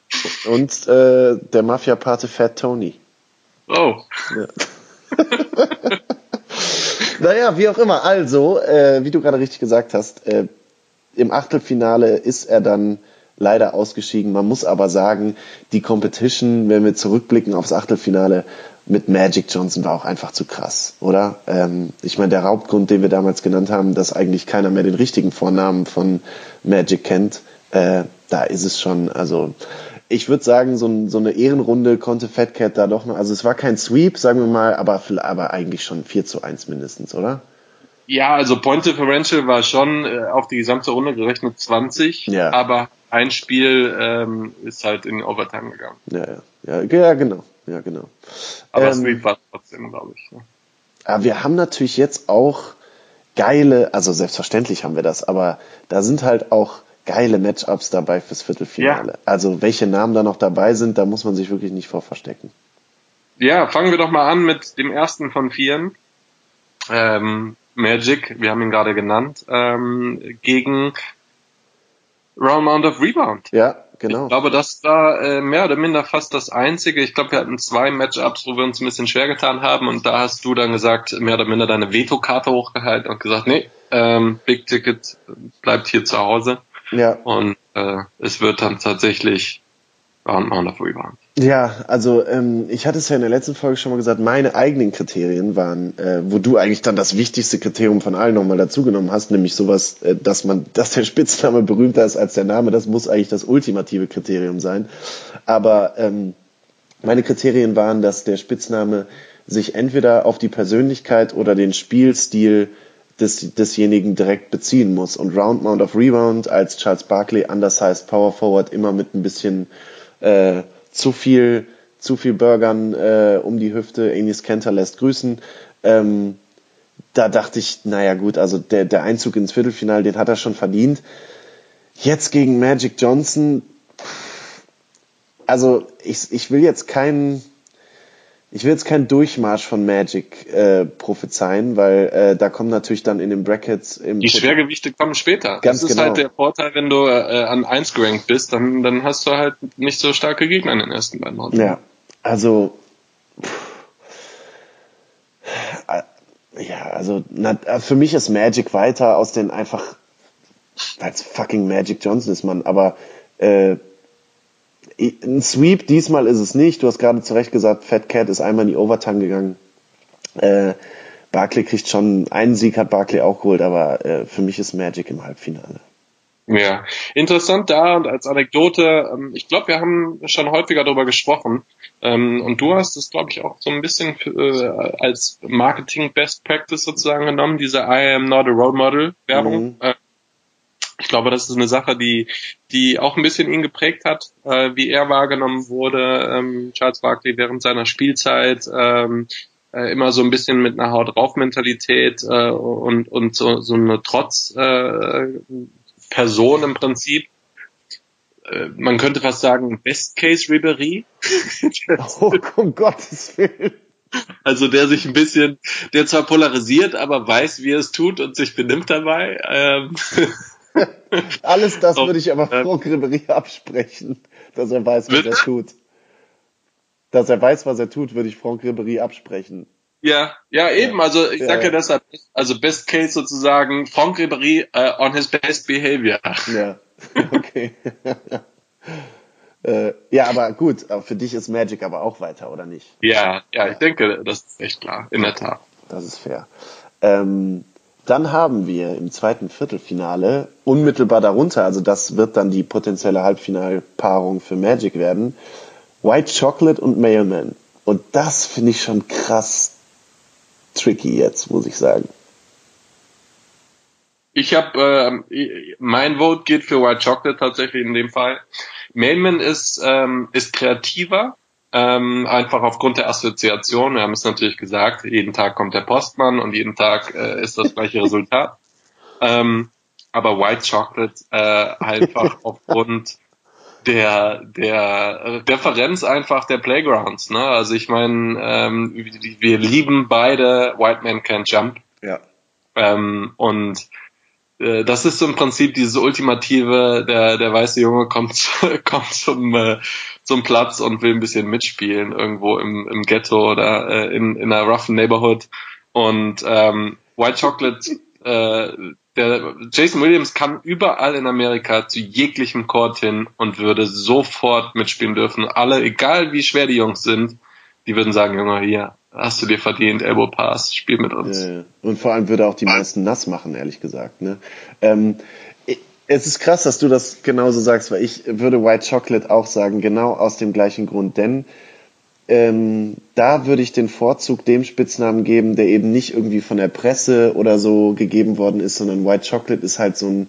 Und äh, der Mafia-Pate Fat Tony. Oh. Ja. Naja, wie auch immer. Also, äh, wie du gerade richtig gesagt hast, äh, im Achtelfinale ist er dann leider ausgeschieden. Man muss aber sagen, die Competition, wenn wir zurückblicken aufs Achtelfinale mit Magic Johnson, war auch einfach zu krass, oder? Ähm, ich meine, der Hauptgrund, den wir damals genannt haben, dass eigentlich keiner mehr den richtigen Vornamen von Magic kennt, äh, da ist es schon, also ich würde sagen, so, so, eine Ehrenrunde konnte Fat Cat da doch noch, also es war kein Sweep, sagen wir mal, aber, aber eigentlich schon 4 zu 1 mindestens, oder? Ja, also Point Differential war schon äh, auf die gesamte Runde gerechnet 20, ja. aber ein Spiel ähm, ist halt in Overtime gegangen. Ja, ja, ja, ja genau, ja, genau. Aber ähm, Sweep war trotzdem, glaube ich. Ne? Aber wir haben natürlich jetzt auch geile, also selbstverständlich haben wir das, aber da sind halt auch geile Matchups dabei fürs Viertelfinale. Ja. Also welche Namen da noch dabei sind, da muss man sich wirklich nicht vor verstecken. Ja, fangen wir doch mal an mit dem ersten von vieren. Ähm, Magic, wir haben ihn gerade genannt, ähm, gegen Round Mount of Rebound. Ja, genau. Ich glaube, das war äh, mehr oder minder fast das Einzige. Ich glaube, wir hatten zwei Matchups, wo wir uns ein bisschen schwer getan haben und da hast du dann gesagt, mehr oder minder deine Veto-Karte hochgehalten und gesagt, nee, ähm, Big Ticket bleibt hier zu Hause. Ja. Und äh, es wird dann tatsächlich Round Round of Rebound. Ja, also ähm, ich hatte es ja in der letzten Folge schon mal gesagt, meine eigenen Kriterien waren, äh, wo du eigentlich dann das wichtigste Kriterium von allen nochmal dazugenommen hast, nämlich sowas, äh, dass man, dass der Spitzname berühmter ist als der Name, das muss eigentlich das ultimative Kriterium sein. Aber ähm, meine Kriterien waren, dass der Spitzname sich entweder auf die Persönlichkeit oder den Spielstil des, desjenigen direkt beziehen muss. Und Round Mount of Rebound als Charles Barkley, undersized Power Forward, immer mit ein bisschen äh, zu viel, zu viel Burgern äh, um die Hüfte. Enis Kenter lässt grüßen. Ähm, da dachte ich, naja gut, also der, der Einzug ins Viertelfinale, den hat er schon verdient. Jetzt gegen Magic Johnson, also ich, ich will jetzt keinen ich will jetzt keinen Durchmarsch von Magic äh, prophezeien, weil äh, da kommen natürlich dann in den Brackets im Die Schwergewichte kommen später. Ganz das ist genau. halt der Vorteil, wenn du äh, an 1 gerankt bist, dann, dann hast du halt nicht so starke Gegner in den ersten beiden Runden. Ja, also pff, äh, ja, also na, für mich ist Magic weiter aus den einfach als fucking Magic Johnson ist man, aber äh, ein Sweep diesmal ist es nicht. Du hast gerade zu Recht gesagt, Fat Cat ist einmal in die Overtime gegangen. Äh, Barkley kriegt schon einen Sieg, hat Barkley auch geholt, aber äh, für mich ist Magic im Halbfinale. Ja, interessant da und als Anekdote, ähm, ich glaube, wir haben schon häufiger darüber gesprochen ähm, und du hast es, glaube ich, auch so ein bisschen äh, als Marketing Best Practice sozusagen genommen, diese I am not a role model Werbung. Mhm. Äh, ich glaube, das ist eine Sache, die, die auch ein bisschen ihn geprägt hat, äh, wie er wahrgenommen wurde, ähm, Charles Barkley während seiner Spielzeit, ähm, äh, immer so ein bisschen mit einer Haut drauf Mentalität äh, und, und so, so eine Trotz äh, Person im Prinzip. Äh, man könnte fast sagen, Best Case Ribery. Oh, um Gottes Willen. Also der sich ein bisschen, der zwar polarisiert, aber weiß, wie er es tut und sich benimmt dabei. Ähm, Alles das So, würde ich aber ähm, Franck Ribéry absprechen, dass er weiß, was er tut. Dass er weiß, was er tut, würde ich Franck Ribéry absprechen. ja, ja, eben. Also ich Ja, sage ja ja. deshalb, also Best Case sozusagen, Franck Ribéry äh, on his best behavior. Ja, okay. äh, ja, aber gut, für dich ist Magic aber auch weiter, oder nicht? Ja, ja, ich denke, das ist echt klar, in der Tat. Das ist fair. Ähm, dann haben wir im zweiten Viertelfinale unmittelbar darunter, also das wird dann die potenzielle Halbfinalpaarung für Magic werden, White Chocolate und Mailman. Und das finde ich schon krass tricky jetzt, muss ich sagen. Ich habe, ähm, mein Vote geht für White Chocolate tatsächlich in dem Fall. Mailman ist, ähm, ist kreativer, ähm, einfach aufgrund der Assoziation. Wir haben es natürlich gesagt, jeden Tag kommt der Postmann und jeden Tag äh, ist das gleiche Resultat. Ähm, aber White Chocolate äh, einfach aufgrund der der Referenz einfach der Playgrounds. Ne? Also ich meine, ähm, wir lieben beide White Man Can't Jump. Ja. Ähm, und äh, das ist so im Prinzip dieses ultimative, der, der weiße Junge kommt, kommt zum, äh, zum Platz und will ein bisschen mitspielen irgendwo im, im Ghetto oder äh, in, in einer roughen Neighborhood. Und ähm, White Chocolate, äh, der Jason Williams kann überall in Amerika zu jeglichem Court hin und würde sofort mitspielen dürfen. Alle, egal wie schwer die Jungs sind, die würden sagen, Junge, hier, hast du dir verdient, Elbow Pass, spiel mit uns. Ja, ja. Und vor allem würde auch die meisten nass machen, ehrlich gesagt. Ne? Ähm, es ist krass, dass du das genauso sagst, weil ich würde White Chocolate auch sagen, genau aus dem gleichen Grund, denn ähm, da würde ich den Vorzug dem Spitznamen geben, der eben nicht irgendwie von der Presse oder so gegeben worden ist, sondern White Chocolate ist halt so ein,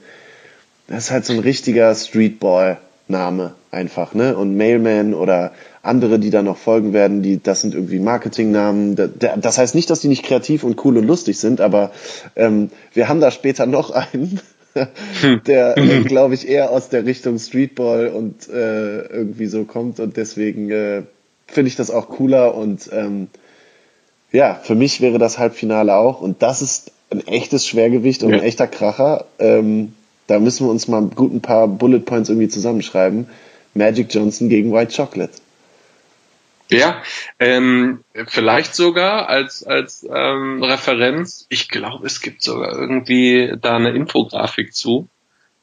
das ist halt so ein richtiger Streetball-Name einfach, ne? Und Mailman oder andere, die da noch folgen werden, die, das sind irgendwie Marketingnamen. Das heißt nicht, dass die nicht kreativ und cool und lustig sind, aber ähm, wir haben da später noch einen, der, äh, glaube ich, eher aus der Richtung Streetball und äh, irgendwie so kommt und deswegen äh, finde ich das auch cooler und ähm, ja, für mich wäre das Halbfinale auch und das ist ein echtes Schwergewicht und Ja. ein echter Kracher. Ähm, da müssen wir uns mal gut ein paar Bullet Points irgendwie zusammenschreiben. Magic Johnson gegen White Chocolate. Ja, ähm, vielleicht sogar als als ähm, Referenz. Ich glaube, es gibt sogar irgendwie da eine Infografik zu.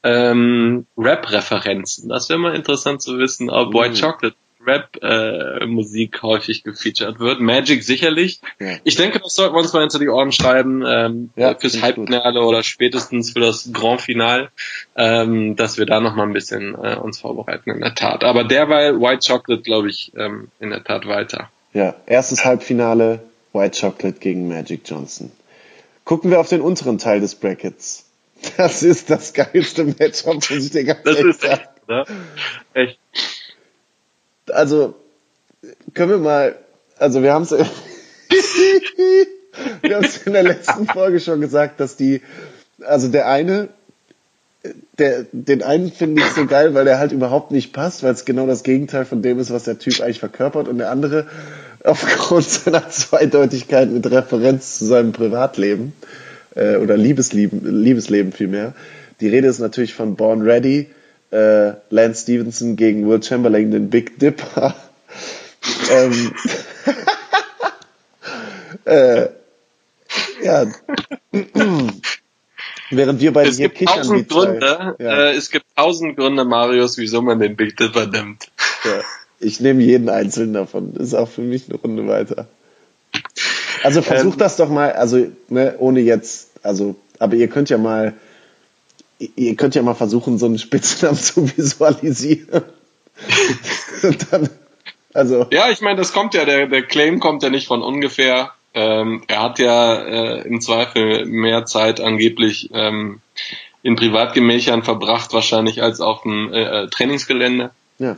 Ähm, Rap-Referenzen. Das wäre mal interessant zu wissen, ob White Mhm. Chocolate Rap-Musik häufig gefeatured wird. Magic sicherlich. Ja. Ich denke, das sollten wir uns mal hinter die Ohren schreiben, ähm, Ja, äh, fürs. Halbfinale oder spätestens für das Grand Final, ähm, dass wir da noch mal ein bisschen äh, uns vorbereiten in der Tat. Aber derweil White Chocolate, glaube ich, ähm, in der Tat weiter. Ja, erstes Halbfinale, White Chocolate gegen Magic Johnson. Gucken wir auf den unteren Teil des Brackets. Das ist das geilste Matchup, muss ich dir ganz Das ehrlich ist echt, sagen. ne? Echt. Also, können wir mal, also wir haben es wir haben es in der letzten Folge schon gesagt, dass die, also der eine, der, den einen finde ich so geil, weil der halt überhaupt nicht passt, weil es genau das Gegenteil von dem ist, was der Typ eigentlich verkörpert und der andere aufgrund seiner Zweideutigkeit mit Referenz zu seinem Privatleben äh, oder Liebesleben, Liebesleben vielmehr. Die Rede ist natürlich von Born Ready, äh, Lance Stevenson gegen Will Chamberlain, den Big Dipper. ähm, äh, ja. Während wir beide Es hier gibt kichern. Gründe, Ja. äh, es gibt tausend Gründe, Marius, wieso man den Big Dipper nimmt. Ja, ich nehme jeden einzelnen davon. Das ist auch für mich eine Runde weiter. Also versucht Ähm, das doch mal, also ne, ohne jetzt, also, aber ihr könnt ja mal, ihr könnt ja mal versuchen, so einen Spitznamen zu visualisieren. Dann, also, Ja, ich meine, das kommt ja, der, der Claim kommt ja nicht von ungefähr. Ähm, er hat ja äh, im Zweifel mehr Zeit angeblich ähm, in Privatgemächern verbracht, wahrscheinlich als auf dem äh, äh, Trainingsgelände. ja,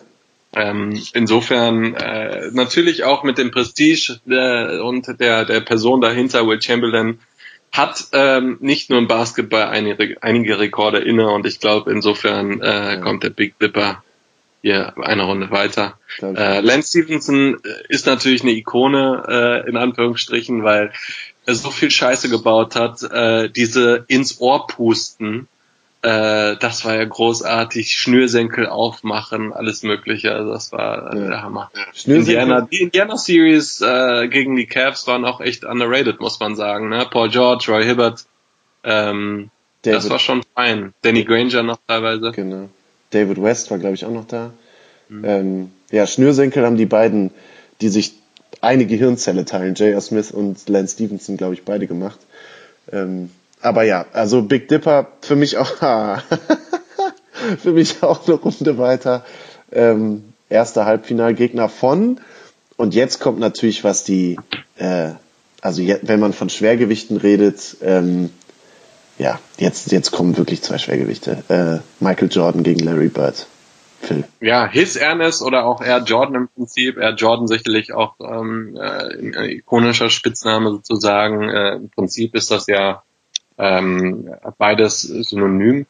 Ähm, insofern äh, natürlich auch mit dem Prestige äh, und der, der Person dahinter, Will Chamberlain, hat ähm, nicht nur im Basketball einige, einige Rekorde inne und ich glaube, insofern äh, kommt der Big Dipper hier eine Runde weiter. Äh, Lance Stevenson äh, ist natürlich eine Ikone, äh, in Anführungsstrichen, weil er so viel Scheiße gebaut hat. Äh, diese ins Ohr pusten, äh, das war ja großartig. Schnürsenkel aufmachen, alles mögliche. Also das war äh, Ja. der Hammer. Indiana, die Indiana Series äh, gegen die Cavs waren auch echt underrated, muss man sagen. Ne? Paul George, Roy Hibbert, ähm, das David- war schon fein. Danny Granger noch teilweise. genau. David West war, glaube ich, auch noch da. Mhm. Ähm, ja, Schnürsenkel haben die beiden, die sich eine Gehirnzelle teilen, J.R. Smith und Lance Stevenson, glaube ich, beide gemacht. Ähm, aber ja, also Big Dipper für mich auch, für mich auch eine Runde weiter. Ähm, erster Halbfinalgegner von. Und jetzt kommt natürlich, was die, äh, also je, wenn man von Schwergewichten redet, ähm, ja, jetzt, jetzt kommen wirklich zwei Schwergewichte. Äh, Michael Jordan gegen Larry Bird. Phil. ja, His Ernest oder auch Air Jordan im Prinzip. Air Jordan sicherlich auch ähm, äh, ein ikonischer Spitzname sozusagen. Äh, Im Prinzip ist das ja ähm, beides synonym.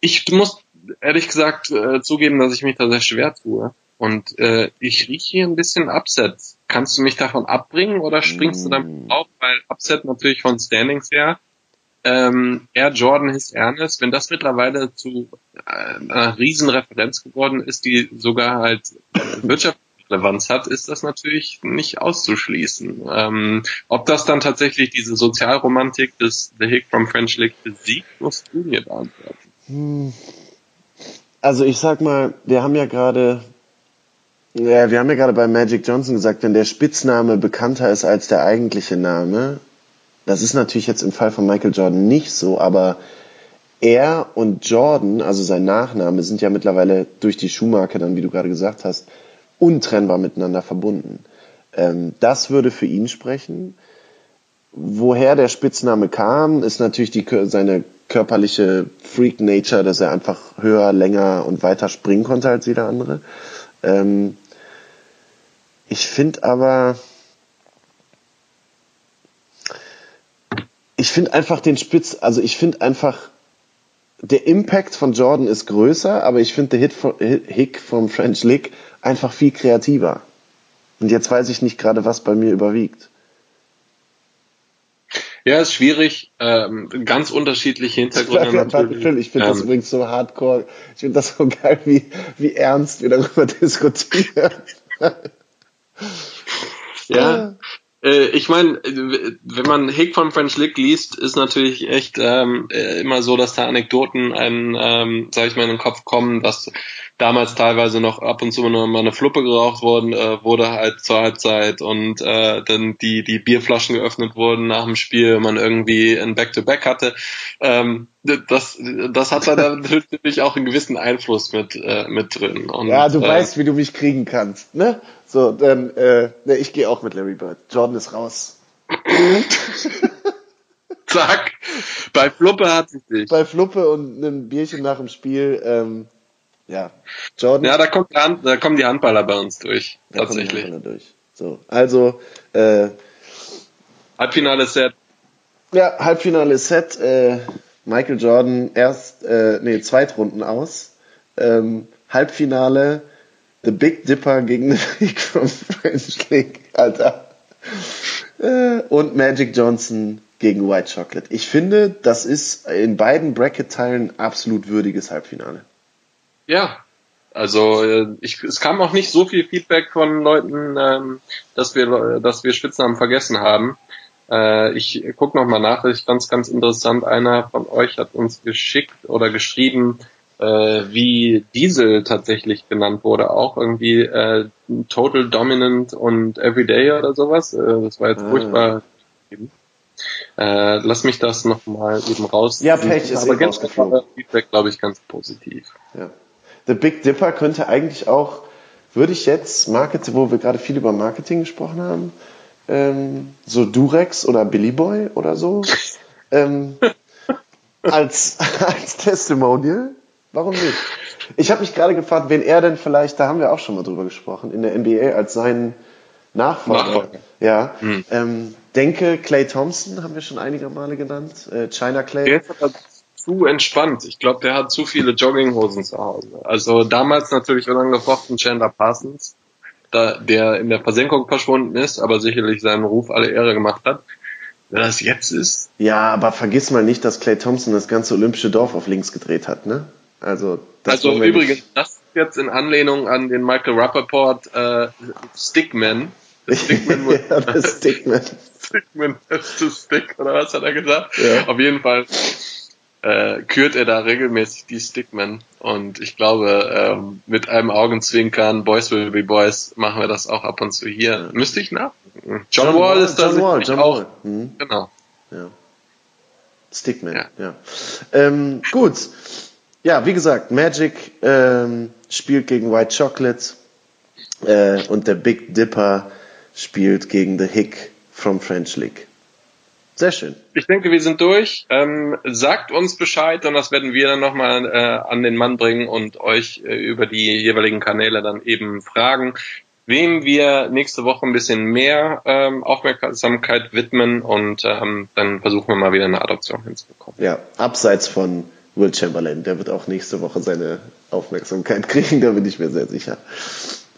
Ich muss ehrlich gesagt äh, zugeben, dass ich mich da sehr schwer tue. Und äh, ich rieche hier ein bisschen Upset. Kannst du mich davon abbringen oder springst du damit auf? Weil Upset natürlich von Standings her ähm, Air Jordan His Ernest, wenn das mittlerweile zu äh, einer riesen Referenz geworden ist, die sogar halt Wirtschaftsrelevanz hat, ist das natürlich nicht auszuschließen. Ähm, ob das dann tatsächlich diese Sozialromantik des The Hick from French Lick besiegt, musst du mir beantworten. Also ich sag mal, wir haben ja gerade, ja, wir haben ja gerade bei Magic Johnson gesagt, wenn der Spitzname bekannter ist als der eigentliche Name, das ist natürlich jetzt im Fall von Michael Jordan nicht so, aber er und Jordan, also sein Nachname, sind ja mittlerweile durch die Schuhmarke dann, wie du gerade gesagt hast, untrennbar miteinander verbunden. Ähm, das würde für ihn sprechen. Woher der Spitzname kam, ist natürlich die, seine körperliche Freak Nature, dass er einfach höher, länger und weiter springen konnte als jeder andere. Ähm, ich finde aber, ich finde einfach den Spitz, also ich finde einfach, der Impact von Jordan ist größer, aber ich finde der Hit von, Hick vom French Lick einfach viel kreativer. Und jetzt weiß ich nicht gerade, was bei mir überwiegt. Ja, ist schwierig. Ähm, ganz unterschiedliche Hintergründe warte, natürlich. Ich finde das Ähm, übrigens so hardcore. Ich finde das so geil, wie, wie ernst wir darüber diskutieren. Ja. Äh, ich meine, wenn man Hick von French Lick liest, ist natürlich echt ähm, äh, immer so, dass da Anekdoten einem, ähm, sag ich mal, in den Kopf kommen, dass damals teilweise noch ab und zu noch mal eine Fluppe geraucht worden, äh, wurde halt zur Halbzeit und äh, dann die die Bierflaschen geöffnet wurden nach dem Spiel, man irgendwie ein Back-to-Back hatte. Ähm, das das hat da natürlich auch einen gewissen Einfluss mit äh, mit drin. Und, Ja, du äh, weißt, wie du mich kriegen kannst, ne? So, dann, äh, ne, ich gehe auch mit Larry Bird. Jordan ist raus. Zack. Bei Fluppe hat sich nicht. Bei Fluppe und einem Bierchen nach dem Spiel, ähm, ja, Jordan. Ja, da kommt Hand, da kommen die Handballer bei uns durch. da kommen die tatsächlich. Durch. So, also, äh, Halbfinale Set. ja, Halbfinale Set, äh, Michael Jordan erst, äh, nee, Zweitrunden aus. Ähm, Halbfinale, The Big Dipper gegen The from French League, Alter. Äh, und Magic Johnson gegen White Chocolate. Ich finde, das ist in beiden Bracket-Teilen absolut würdiges Halbfinale. Ja. Also äh, ich, es kam auch nicht so viel Feedback von Leuten, ähm, dass wir dass wir Spitznamen vergessen haben. Äh, ich guck noch mal nach, das ist ganz ganz interessant. Einer von euch hat uns geschickt oder geschrieben, äh, wie Diesel tatsächlich genannt wurde, auch irgendwie äh, Total Dominant und Everyday oder sowas. Äh, das war jetzt Ah. furchtbar. Äh, lass mich das noch mal eben raus. Ja, Pech ist Aber ganz rausgeflogen. Feedback, glaube ich, ganz positiv. Ja. The Big Dipper könnte eigentlich auch, würde ich jetzt Marketing, wo wir gerade viel über Marketing gesprochen haben, ähm, so Durex oder Billy Boy oder so, ähm, als, als Testimonial. Warum nicht? Ich habe mich gerade gefragt, wen er denn vielleicht, da haben wir auch schon mal drüber gesprochen, in der NBA als seinen Nachfolger. Nachfolger. Ja. Hm. Ähm, denke, Clay Thompson haben wir schon einige Male genannt. Äh, China Clay. Der ist aber zu entspannt. Ich glaube, der hat zu viele Jogginghosen zu Hause. Also damals natürlich unangefochten Chandler Parsons, da, der in der Versenkung verschwunden ist, aber sicherlich seinen Ruf alle Ehre gemacht hat. Wer das jetzt ist, Ja, aber vergiss mal nicht, dass Clay Thompson das ganze olympische Dorf auf links gedreht hat, ne? Also, das also übrigens, das ist jetzt in Anlehnung an den Michael Rappaport äh, Stickman. Stickman ja, das Stickman. Stickman has to stick, oder was hat er gesagt? Ja. Auf jeden Fall äh, kürt er da regelmäßig die Stickman. Und ich glaube, ähm, mit einem Augenzwinkern, Boys will be Boys, machen wir das auch ab und zu hier. Müsste ich nach? John, Wall ist da John Wall, John auch. Wall. Mhm, Genau. ja. Stickman, ja. Ja. Ähm, gut. Ja, wie gesagt, Magic ähm, spielt gegen White Chocolate äh, und der Big Dipper spielt gegen The Hick from French League. Sehr schön. Ich denke, wir sind durch. Ähm, sagt uns Bescheid und das werden wir dann nochmal äh, an den Mann bringen und euch äh, über die jeweiligen Kanäle dann eben fragen, wem wir nächste Woche ein bisschen mehr ähm, Aufmerksamkeit widmen und ähm, dann versuchen wir mal wieder eine Adoption hinzubekommen. Ja, abseits von Will Chamberlain, der wird auch nächste Woche seine Aufmerksamkeit kriegen, da bin ich mir sehr sicher.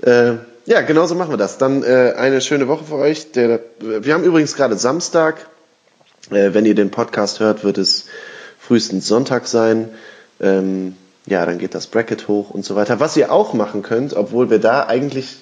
Äh, ja, genauso machen wir das. Dann äh, eine schöne Woche für euch. Der, wir haben übrigens gerade Samstag. Äh, wenn ihr den Podcast hört, wird es frühestens Sonntag sein. Ähm, ja, dann geht das Bracket hoch und so weiter. Was ihr auch machen könnt, obwohl wir da eigentlich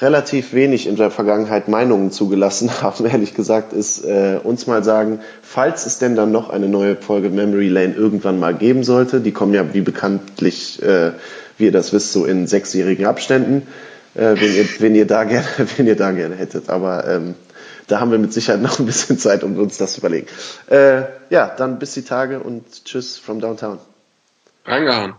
relativ wenig in der Vergangenheit Meinungen zugelassen haben, ehrlich gesagt, ist äh, uns mal sagen, falls es denn dann noch eine neue Folge Memory Lane irgendwann mal geben sollte, die kommen ja wie bekanntlich, äh, wie ihr das wisst, so in sechsjährigen Abständen, äh, wenn, ihr, wenn, ihr da gerne, wenn ihr da gerne hättet. Aber ähm, da haben wir mit Sicherheit noch ein bisschen Zeit, um uns das zu überlegen. Äh, ja, dann bis die Tage und tschüss from downtown. Reingehauen.